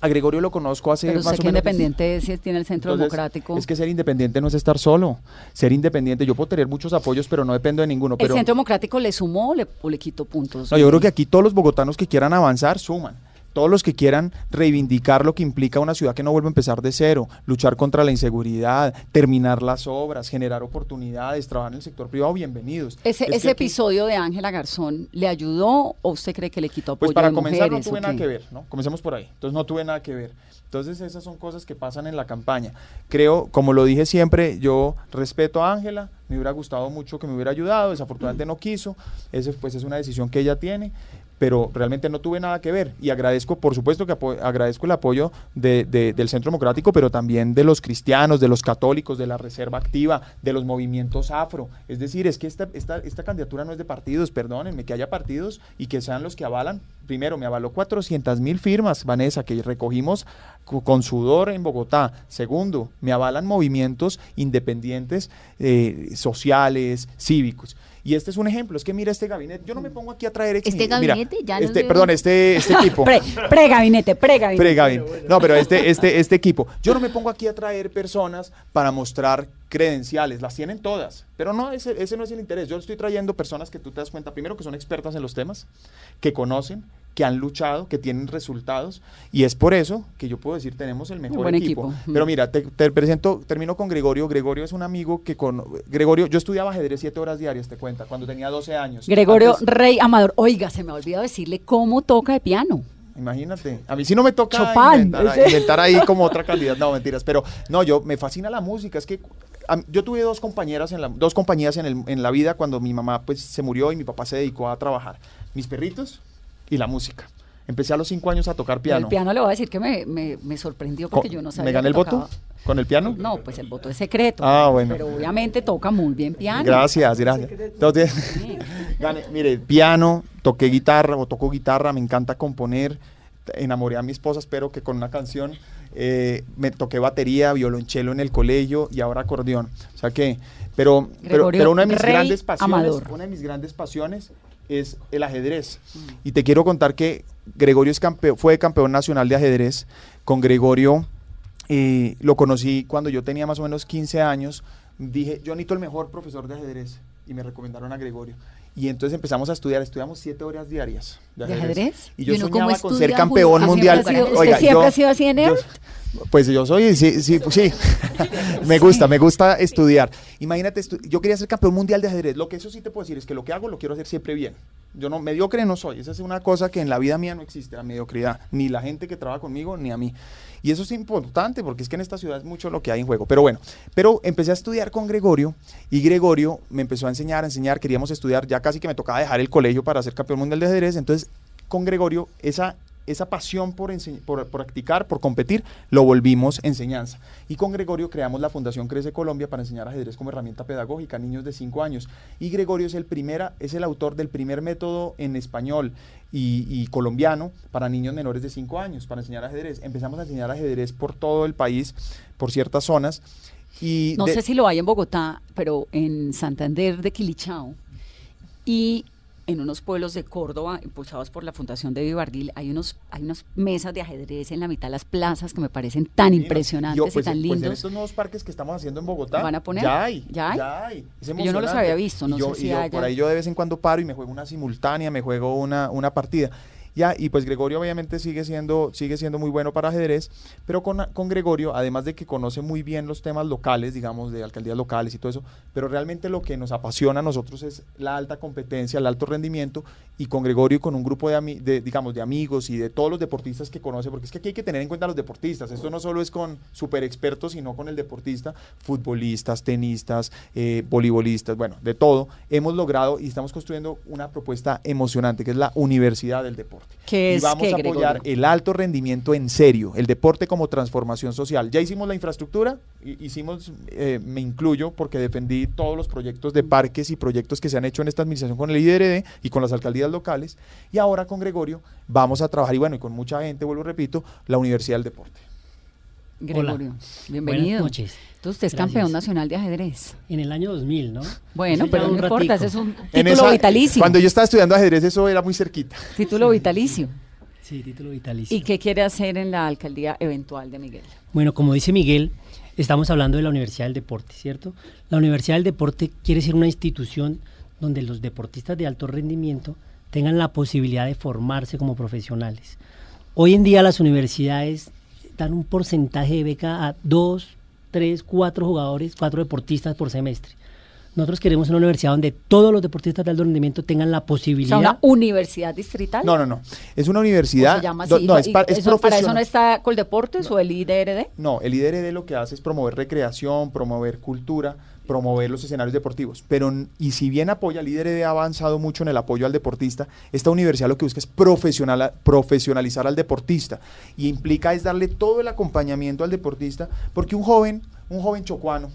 A Gregorio lo conozco hace Pero más usted o que menos... independiente si tiene el Centro Entonces, Democrático. Es que ser independiente no es estar solo. Ser independiente, yo puedo tener muchos apoyos, pero no dependo de ninguno. ¿El Centro Democrático le sumó o le, o le quitó puntos? no, yo creo que aquí todos los bogotanos que quieran avanzar suman. Todos los que quieran reivindicar lo que implica una ciudad que no vuelva a empezar de cero, luchar contra la inseguridad, terminar las obras, generar oportunidades, trabajar en el sector privado, bienvenidos. Ese, Es que ese aquí- episodio de Ángela Garzón, ¿le ayudó o usted cree que le quitó apoyo Pues para comenzar no tuve nada que ver, ¿no? Comencemos por ahí. Entonces no tuve nada que ver. Entonces esas son cosas que pasan en la campaña. Creo, como lo dije siempre, yo respeto a Ángela, me hubiera gustado mucho que me hubiera ayudado, desafortunadamente no quiso, ese pues es una decisión que ella tiene, pero realmente no tuve nada que ver y agradezco, por supuesto que agradezco el apoyo de- de- del Centro Democrático, pero también de los cristianos, de los católicos, de la Reserva Activa, de los movimientos afro. Es decir, es que esta, esta, esta candidatura no es de partidos, perdónenme, que haya partidos y que sean los que avalan. Primero, me avaló 400 mil firmas, Vanessa, que recogimos co- con sudor en Bogotá. Segundo, me avalan movimientos independientes, eh, sociales, cívicos. Y este es un ejemplo, es que mira este gabinete, yo no me pongo aquí a traer ex- ¿Este mira, gabinete? Ya este, perdón, este, este <laughs> equipo. Pre, pre-gabinete, pre-gabinete. Pre-Gavin. No, pero este, este, este equipo. Yo no me pongo aquí a traer personas para mostrar credenciales, las tienen todas, pero no, ese, ese no es el interés. Yo estoy trayendo personas que tú te das cuenta, primero que son expertas en los temas, que conocen, que han luchado, que tienen resultados, y es por eso que yo puedo decir, tenemos el mejor buen equipo. equipo. Pero mira, te, te presento, termino con Gregorio. Gregorio es un amigo que con... Gregorio, yo estudiaba ajedrez siete horas diarias, te cuenta, cuando tenía 12 años. Gregorio Antes- Rey Amador. Oiga, se me ha olvidado decirle cómo toca de piano. Imagínate, a mí sí no me toca inventar, <laughs> inventar ahí como otra candidata, no mentiras, pero no, yo me fascina la música, es que a yo tuve dos compañeras en la, dos compañías en, el- en la vida cuando mi mamá pues se murió y mi papá se dedicó a trabajar, mis perritos y la música. Empecé a los cinco años a tocar piano. El piano le voy a decir que me, me, me sorprendió porque yo no sabía. ¿Me gané el voto con el piano? No, pues el voto es secreto. Ah, bueno. Pero obviamente toca muy bien piano. Gracias, gracias. Entonces, <laughs> gané- mire, piano, toqué guitarra o toco guitarra, me encanta componer, enamoré a mi esposa, espero que con una canción, eh, me toqué batería, violonchelo en el colegio y ahora acordeón. O sea que, pero, pero, una de mis Rey grandes pasiones, Amador. una de mis grandes pasiones es el ajedrez. Y te quiero contar que Gregorio fue campeón nacional de ajedrez. Con Gregorio lo conocí cuando yo tenía más o menos 15 años. Dije, yo necesito el mejor profesor de ajedrez. Y me recomendaron a Gregorio. Y entonces empezamos a estudiar, estudiamos siete horas diarias de ¿De ajedrez. Y yo ¿Y uno cómo soñaba con ser campeón mundial. ¿Siempre ha sido- usted Oiga, siempre yo- ha sido así yo- pues yo soy, sí, sí, pues sí. <laughs> me gusta, me gusta estudiar. Imagínate, estu- yo quería ser campeón mundial de ajedrez. Lo que eso sí te puedo decir es que lo que hago lo quiero hacer siempre bien. Yo no, mediocre no soy. Esa es una cosa que en la vida mía no existe, la mediocridad. Ni la gente que trabaja conmigo, ni a mí. Y eso es importante porque es que en esta ciudad es mucho lo que hay en juego. Pero bueno, pero empecé a estudiar con Gregorio y Gregorio me empezó a enseñar, a enseñar. Queríamos estudiar, ya casi que me tocaba dejar el colegio para ser campeón mundial de ajedrez. Entonces, con Gregorio, esa, esa pasión por, por, por practicar, por competir, lo volvimos enseñanza. Y con Gregorio creamos la Fundación Crece Colombia para enseñar ajedrez como herramienta pedagógica a niños de 5 años. Y Gregorio es el, primera, es el autor del primer método en español y, y colombiano para niños menores de 5 años, para enseñar ajedrez. Empezamos a enseñar ajedrez por todo el país, por ciertas zonas. Y No de- sé si lo hay en Bogotá, pero en Santander de Quilichao y en unos pueblos de Córdoba, impulsados por la Fundación de Vivardil, hay unos hay unas mesas de ajedrez en la mitad de las plazas que me parecen tan impresionantes Yo, pues, y tan pues, lindos. en estos nuevos parques que estamos haciendo en Bogotá, ¿Van a poner? ya hay, ¿Ya hay? Es Yo no los había visto, no yo- sé si y yo haya. Por ahí yo de vez en cuando paro y me juego una simultánea, me juego una, una partida. Ya, y pues Gregorio obviamente sigue siendo, sigue siendo muy bueno para ajedrez, pero con, con Gregorio, además de que conoce muy bien los temas locales, digamos, de alcaldías locales y todo eso, pero realmente lo que nos apasiona a nosotros es la alta competencia, el alto rendimiento, y con Gregorio y con un grupo de, digamos, de amigos y de todos los deportistas que conoce, porque es que aquí hay que tener en cuenta a los deportistas, esto no solo es con super expertos, sino con el deportista, futbolistas, tenistas, eh, voleibolistas, bueno, de todo, hemos logrado y estamos construyendo una propuesta emocionante, que es la Universidad del Deporte. ¿Qué y vamos qué, a apoyar Gregorio? el alto rendimiento en serio, el deporte como transformación social. Ya hicimos la infraestructura, hi- hicimos, eh, me incluyo porque defendí todos los proyectos de parques y proyectos que se han hecho en esta administración con el IDRD y con las alcaldías locales. Y ahora con Gregorio vamos a trabajar, y bueno, y con mucha gente, vuelvo repito, la Universidad del Deporte. Gregorio, Hola. bienvenido. Buenas noches. Entonces usted es Gracias. campeón nacional de ajedrez. En el año 2000, ¿no? Bueno, pero no importa, ese es un En título esa- vitalicio. Cuando yo estaba estudiando ajedrez, eso era muy cerquita. Título vitalicio. Sí, título vitalicio. ¿Y qué quiere hacer en la alcaldía eventual de Miguel? Bueno, como dice Miguel, estamos hablando de la Universidad del Deporte, ¿cierto? La Universidad del Deporte quiere ser una institución donde los deportistas de alto rendimiento tengan la posibilidad de formarse como profesionales. Hoy en día las universidades dan un porcentaje de beca a dos, tres, cuatro jugadores, cuatro deportistas por semestre. Nosotros queremos una universidad donde todos los deportistas de alto rendimiento tengan la O sea, posibilidad una universidad distrital. No, no, no. Es una ¿O universidad. se llama do- así? no, es, ¿Y pa- es eso- ¿Para eso no está Coldeportes o el IDRD? No, el IDRD lo que hace es promover recreación, promover cultura, promover los escenarios deportivos. Pero, y si bien apoya, IDRD ha avanzado mucho en el apoyo al deportista, esta universidad lo que busca es profesional, profesionalizar al deportista. Y implica es darle todo el acompañamiento al deportista, porque un joven, un joven chocuano,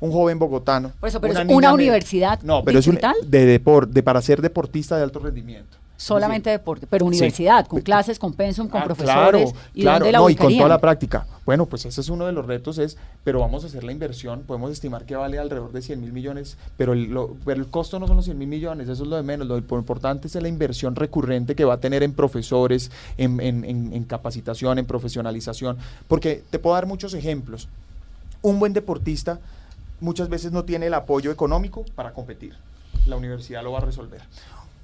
un joven bogotano. Por eso, pero es niña una universidad No, pero es un, de, depor- de para ser deportista de alto rendimiento. Solamente deporte, pero Sí. universidad, con clases, con pensum, con Ah, profesores. Claro, ¿Y claro, dónde la no, y con toda la práctica. Bueno, pues ese es uno de los retos, es, pero vamos a hacer la inversión, podemos estimar que vale alrededor de 100 mil millones, pero el, lo- pero el costo no son los 100 mil millones, eso es lo de menos, lo importante es la inversión recurrente que va a tener en profesores, en, en- en- en capacitación, en profesionalización, porque te puedo dar muchos ejemplos. Un buen deportista muchas veces no tiene el apoyo económico para competir, la universidad lo va a resolver.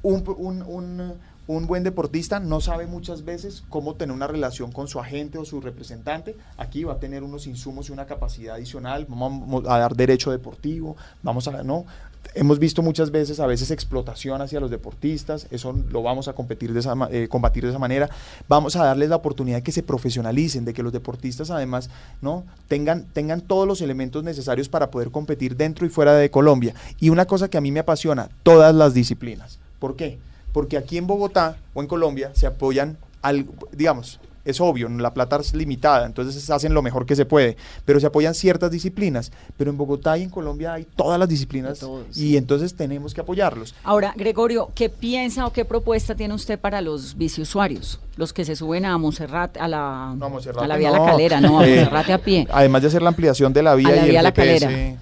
Un, un- un- un buen deportista no sabe muchas veces cómo tener una relación con su agente o su representante. Aquí va a tener unos insumos y una capacidad adicional. Vamos a dar derecho deportivo. Vamos a no. Hemos visto muchas veces, a veces explotación hacia los deportistas. Eso lo vamos a competir de esa, eh, combatir de esa manera. Vamos a darles la oportunidad de que se profesionalicen, de que los deportistas además no tengan tengan todos los elementos necesarios para poder competir dentro y fuera de Colombia. Y una cosa que a mí me apasiona, todas las disciplinas. ¿Por qué? Porque aquí en Bogotá o en Colombia se apoyan, al, digamos, es obvio, la plata es limitada, entonces hacen lo mejor que se puede, pero se apoyan ciertas disciplinas. Pero en Bogotá y en Colombia hay todas las disciplinas y entonces tenemos que apoyarlos. Ahora, Gregorio, ¿qué piensa o qué propuesta tiene usted para los biciusuarios? Los que se suben a Monserrat, a la, No, a la vía no. La Calera, no, a Eh, Monserrate a pie. Además de hacer la ampliación de la vía A la y vía el La GPS Calera.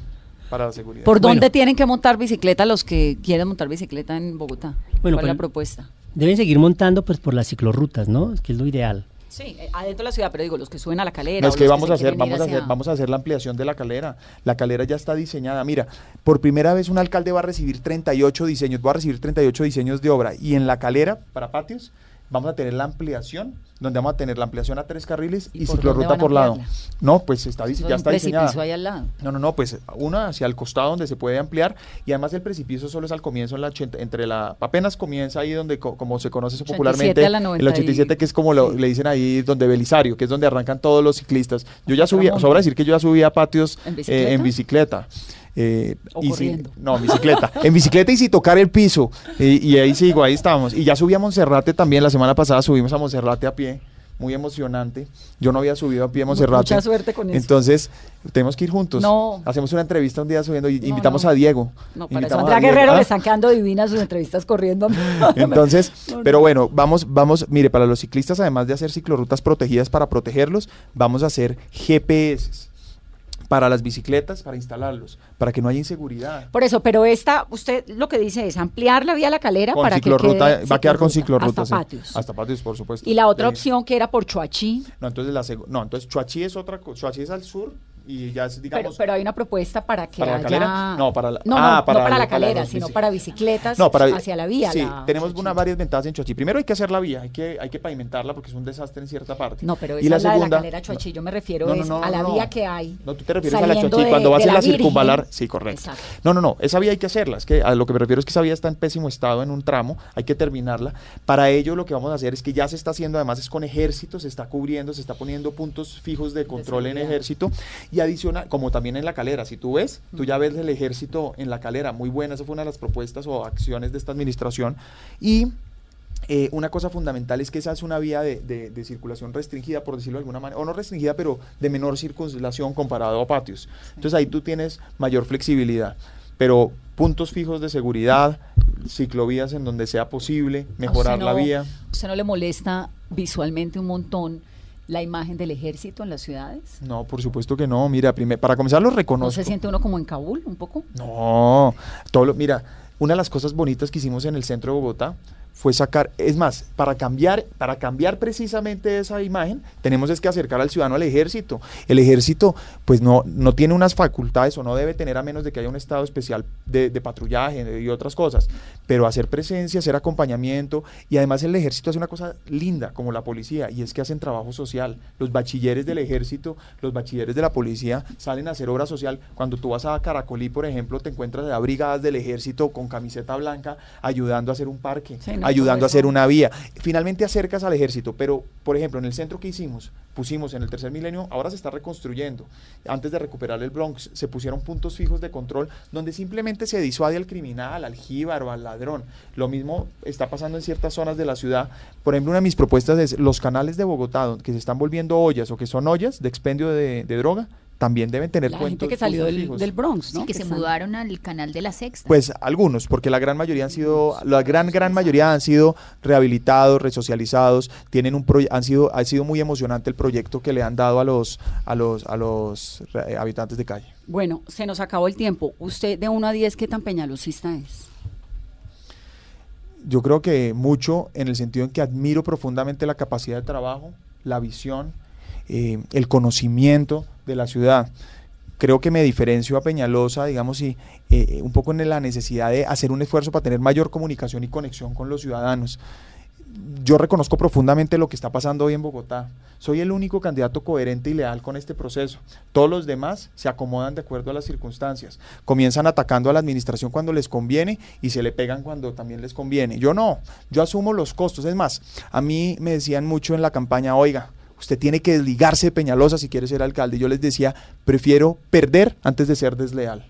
Para la seguridad. ¿Por Bueno. dónde tienen que montar bicicleta los que quieren montar bicicleta en Bogotá? Bueno, ¿Cuál es la propuesta? Deben seguir montando pues por las ciclorrutas, ¿no? Que es lo ideal. Sí, eh, adentro de la ciudad, pero digo, los que suben a la calera. No, es que los vamos se a hacer, vamos a hacer, vamos a hacer la ampliación de la calera. La calera ya está diseñada. Mira, por primera vez un alcalde va a recibir 38 diseños, va a recibir 38 diseños de obra. Y en la calera, para patios, vamos a tener la ampliación, donde vamos a tener la ampliación a tres carriles y, por ciclorruta van a por lado. No, pues está, ya es está un diseñada. precipicio ahí al lado. No, no, no, pues una hacia el costado donde se puede ampliar y además el precipicio solo es al comienzo, en la 80 entre la, apenas comienza ahí donde, co- como se conoce eso 87 popularmente, a la 90 el 87 que es como lo, le dicen ahí donde Belisario, que es donde arrancan todos los ciclistas. Yo ya subía, sobra decir que yo ya subía a patios ¿En eh, en bicicleta. Eh, ¿O y si- corriendo? no, en bicicleta. <laughs> en bicicleta y sin tocar el piso. Y, y ahí sigo, ahí estamos. Y ya subí a Monserrate también, la semana pasada subimos a Monserrate a pie. Muy emocionante. Yo no había subido a pie a Monserrate. Mucha suerte con eso. Entonces, tenemos que ir juntos. No. Hacemos una entrevista un día subiendo y No, invitamos no. a Diego. No, para eso Andrea. Guerrero Ah, le están quedando divinas sus entrevistas corriendo. <laughs> Entonces, pero bueno, vamos, vamos, mire, para los ciclistas, además de hacer ciclorrutas protegidas para protegerlos, vamos a hacer GPS para las bicicletas, para instalarlos, para que no haya inseguridad. Por eso, pero esta, usted lo que dice es ampliar la vía a la calera Con para ciclorruta, que quede va a quedar con ciclorruta, hasta sí. patios. Hasta patios, por supuesto. Y la otra Eh, opción que era por Choachí, No, entonces la no, entonces Chuachi es otra cosa. Chuachi es al sur y ya es, pero, digamos. pero hay una propuesta para que ¿Para la calera? No, para la- no, ah, no, para no para la- la para calera, los sino para bicicletas No, para, hacia la vía. Sí, la- tenemos una, varias ventajas en Chuachi. Primero hay que hacer la vía, hay que, hay que pavimentarla porque es un desastre en cierta parte. No, pero Y esa es la de la segunda- calera Choachí, yo me refiero es a la vía que hay. No, tú te refieres a la Choachí, cuando vas a la, circunvalar. Sí, correcto. Exacto. No, no, no, esa vía hay que hacerla. Es que a lo que me refiero es que esa vía está en pésimo estado en un tramo, hay que terminarla. Para ello lo que vamos a hacer es que ya se está haciendo, además es con ejército, se está cubriendo, se está poniendo puntos fijos de control en ejército y adicional, como también en la calera, si tú ves, tú ya ves el ejército en la calera, muy buena, esa fue una de las propuestas o acciones de esta administración y eh, una cosa fundamental es que esa es una vía de, de- de circulación restringida, por decirlo de alguna manera, o no restringida, pero de menor circulación comparado a patios. Entonces ahí tú tienes mayor flexibilidad. Pero puntos fijos de seguridad, ciclovías en donde sea posible, ¿A mejorar la no- vía. ¿Usted no le molesta visualmente un montón la imagen del ejército en las ciudades? No, por supuesto que no. Mira, primer- para comenzar lo ¿No reconozco. se siente uno como en Kabul un poco? No, todo lo- mira, una de las cosas bonitas que hicimos en el centro de Bogotá fue sacar, es más, para cambiar, para cambiar precisamente esa imagen, tenemos es que acercar al ciudadano al ejército. El ejército, pues no, no tiene unas facultades o no debe tener a menos de que haya un estado especial de, patrullaje y otras cosas, pero hacer presencia, hacer acompañamiento y además el ejército hace una cosa linda como la policía y es que hacen trabajo social. Los bachilleres del ejército, los bachilleres de la policía salen a hacer obra social. Cuando tú vas a Caracolí, por ejemplo, te encuentras a brigadas del ejército con camiseta blanca ayudando a hacer un parque, Sí, ayudando a hacer una vía. Finalmente acercas al ejército, pero por ejemplo, en el centro que hicimos, pusimos en el tercer milenio, ahora se está reconstruyendo. Antes de recuperar el Bronx, se pusieron puntos fijos de control donde simplemente se disuade al criminal, al jíbaro, al ladrón. Lo mismo está pasando en ciertas zonas de la ciudad. Por ejemplo, una de mis propuestas es los canales de Bogotá que se están volviendo ollas o que son ollas de expendio de, de droga, también deben tener La puntos- gente que salió del, Bronx, ¿no? Sí, que se mudaron al canal de la Sexta. Pues algunos, porque la gran mayoría han sido, la gran gran mayoría han sido rehabilitados, resocializados, tienen un proye- han sido, ha sido muy emocionante el proyecto que le han dado a los, a los, a los habitantes de calle. Bueno, se nos acabó el tiempo. Usted de 1 a 10, ¿qué tan peñalosista es? Yo creo que mucho en el sentido en que admiro profundamente la capacidad de trabajo, la visión, eh, el conocimiento de la ciudad. Creo que me diferencio a Peñalosa, digamos, y eh, un poco en la necesidad de hacer un esfuerzo para tener mayor comunicación y conexión con los ciudadanos. Yo reconozco profundamente lo que está pasando hoy en Bogotá. Soy el único candidato coherente y leal con este proceso. Todos los demás se acomodan de acuerdo a las circunstancias. Comienzan atacando a la administración cuando les conviene y se le pegan cuando también les conviene. Yo no, yo asumo los costos. Es más, a mí me decían mucho en la campaña, oiga, usted tiene que desligarse de Peñalosa si quiere ser alcalde. Yo les decía, prefiero perder antes de ser desleal.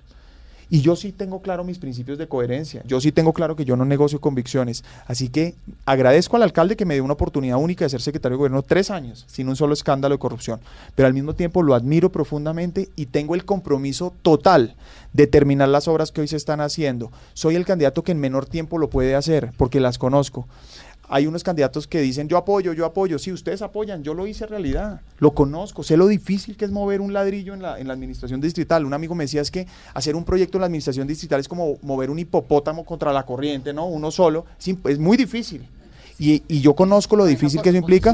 Y yo sí tengo claro mis principios de coherencia. Yo sí tengo claro que yo no negocio convicciones. Así que agradezco al alcalde que me dio una oportunidad única de ser secretario de gobierno tres años, sin un solo escándalo de corrupción. Pero al mismo tiempo lo admiro profundamente y tengo el compromiso total de terminar las obras que hoy se están haciendo. Soy el candidato que en menor tiempo lo puede hacer, porque las conozco hay unos candidatos que dicen yo apoyo, yo apoyo. Sí, ustedes apoyan, yo lo hice realidad. Lo conozco, sé lo difícil que es mover un ladrillo en la, en la administración distrital. Un amigo me decía es que hacer un proyecto en la administración distrital es como mover un hipopótamo contra la corriente, ¿no? Uno solo. Es, imp- es muy difícil. Y, y yo conozco lo difícil que eso implica,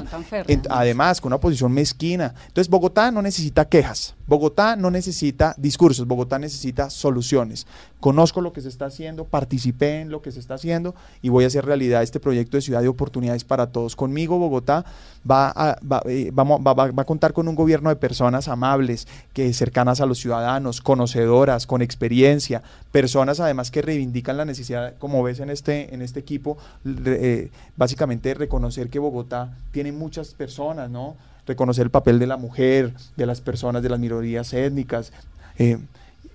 en- además, con una posición mezquina. Entonces, Bogotá no necesita quejas, Bogotá no necesita discursos, Bogotá necesita soluciones. Conozco lo que se está haciendo, participé en lo que se está haciendo y voy a hacer realidad este proyecto de ciudad de oportunidades para todos. Conmigo, Bogotá va a, va, eh, va- a contar con un gobierno de personas amables, que cercanas a los ciudadanos, conocedoras, con experiencia, personas además que reivindican la necesidad, como ves en este, en este equipo, eh, básicamente reconocer que Bogotá tiene muchas personas, ¿no? Reconocer el papel de la mujer, de las personas, de las minorías étnicas. eh,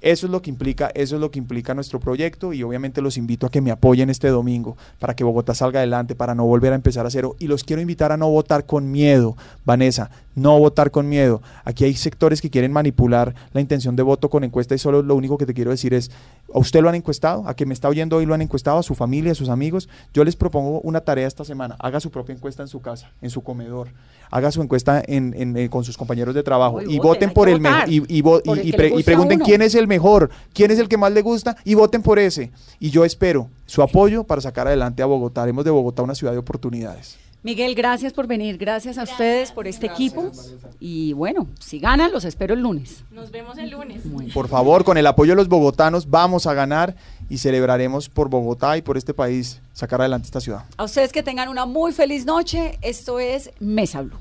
eso es lo que implica, eso es lo que implica nuestro proyecto y obviamente los invito a que me apoyen este domingo para que Bogotá salga adelante, para no volver a empezar a cero. Y los quiero invitar a no votar con miedo, Vanessa, no votar con miedo. Aquí hay sectores que quieren manipular la intención de voto con encuesta y solo lo único que te quiero decir es, ¿a usted lo han encuestado? ¿A quien me está oyendo hoy lo han encuestado? ¿A su familia, a sus amigos? Yo les propongo una tarea esta semana. Haga su propia encuesta en su casa, en su comedor. Haga su encuesta en- en, eh, con sus compañeros de trabajo Uy, y voten, por el mejor y, y vo- pre- pregunten quién es el mejor, quién es el que más le gusta y voten por ese. Y yo espero su apoyo para sacar adelante a Bogotá. Haremos de Bogotá una ciudad de oportunidades. Miguel, gracias por venir, gracias a ustedes por este equipo. Y bueno, si ganan, los espero el lunes. Nos vemos el lunes. Por favor, con el apoyo de los bogotanos vamos a ganar y celebraremos por Bogotá y por este país sacar adelante esta ciudad. A ustedes que tengan una muy feliz noche. Esto es Mesa Blue.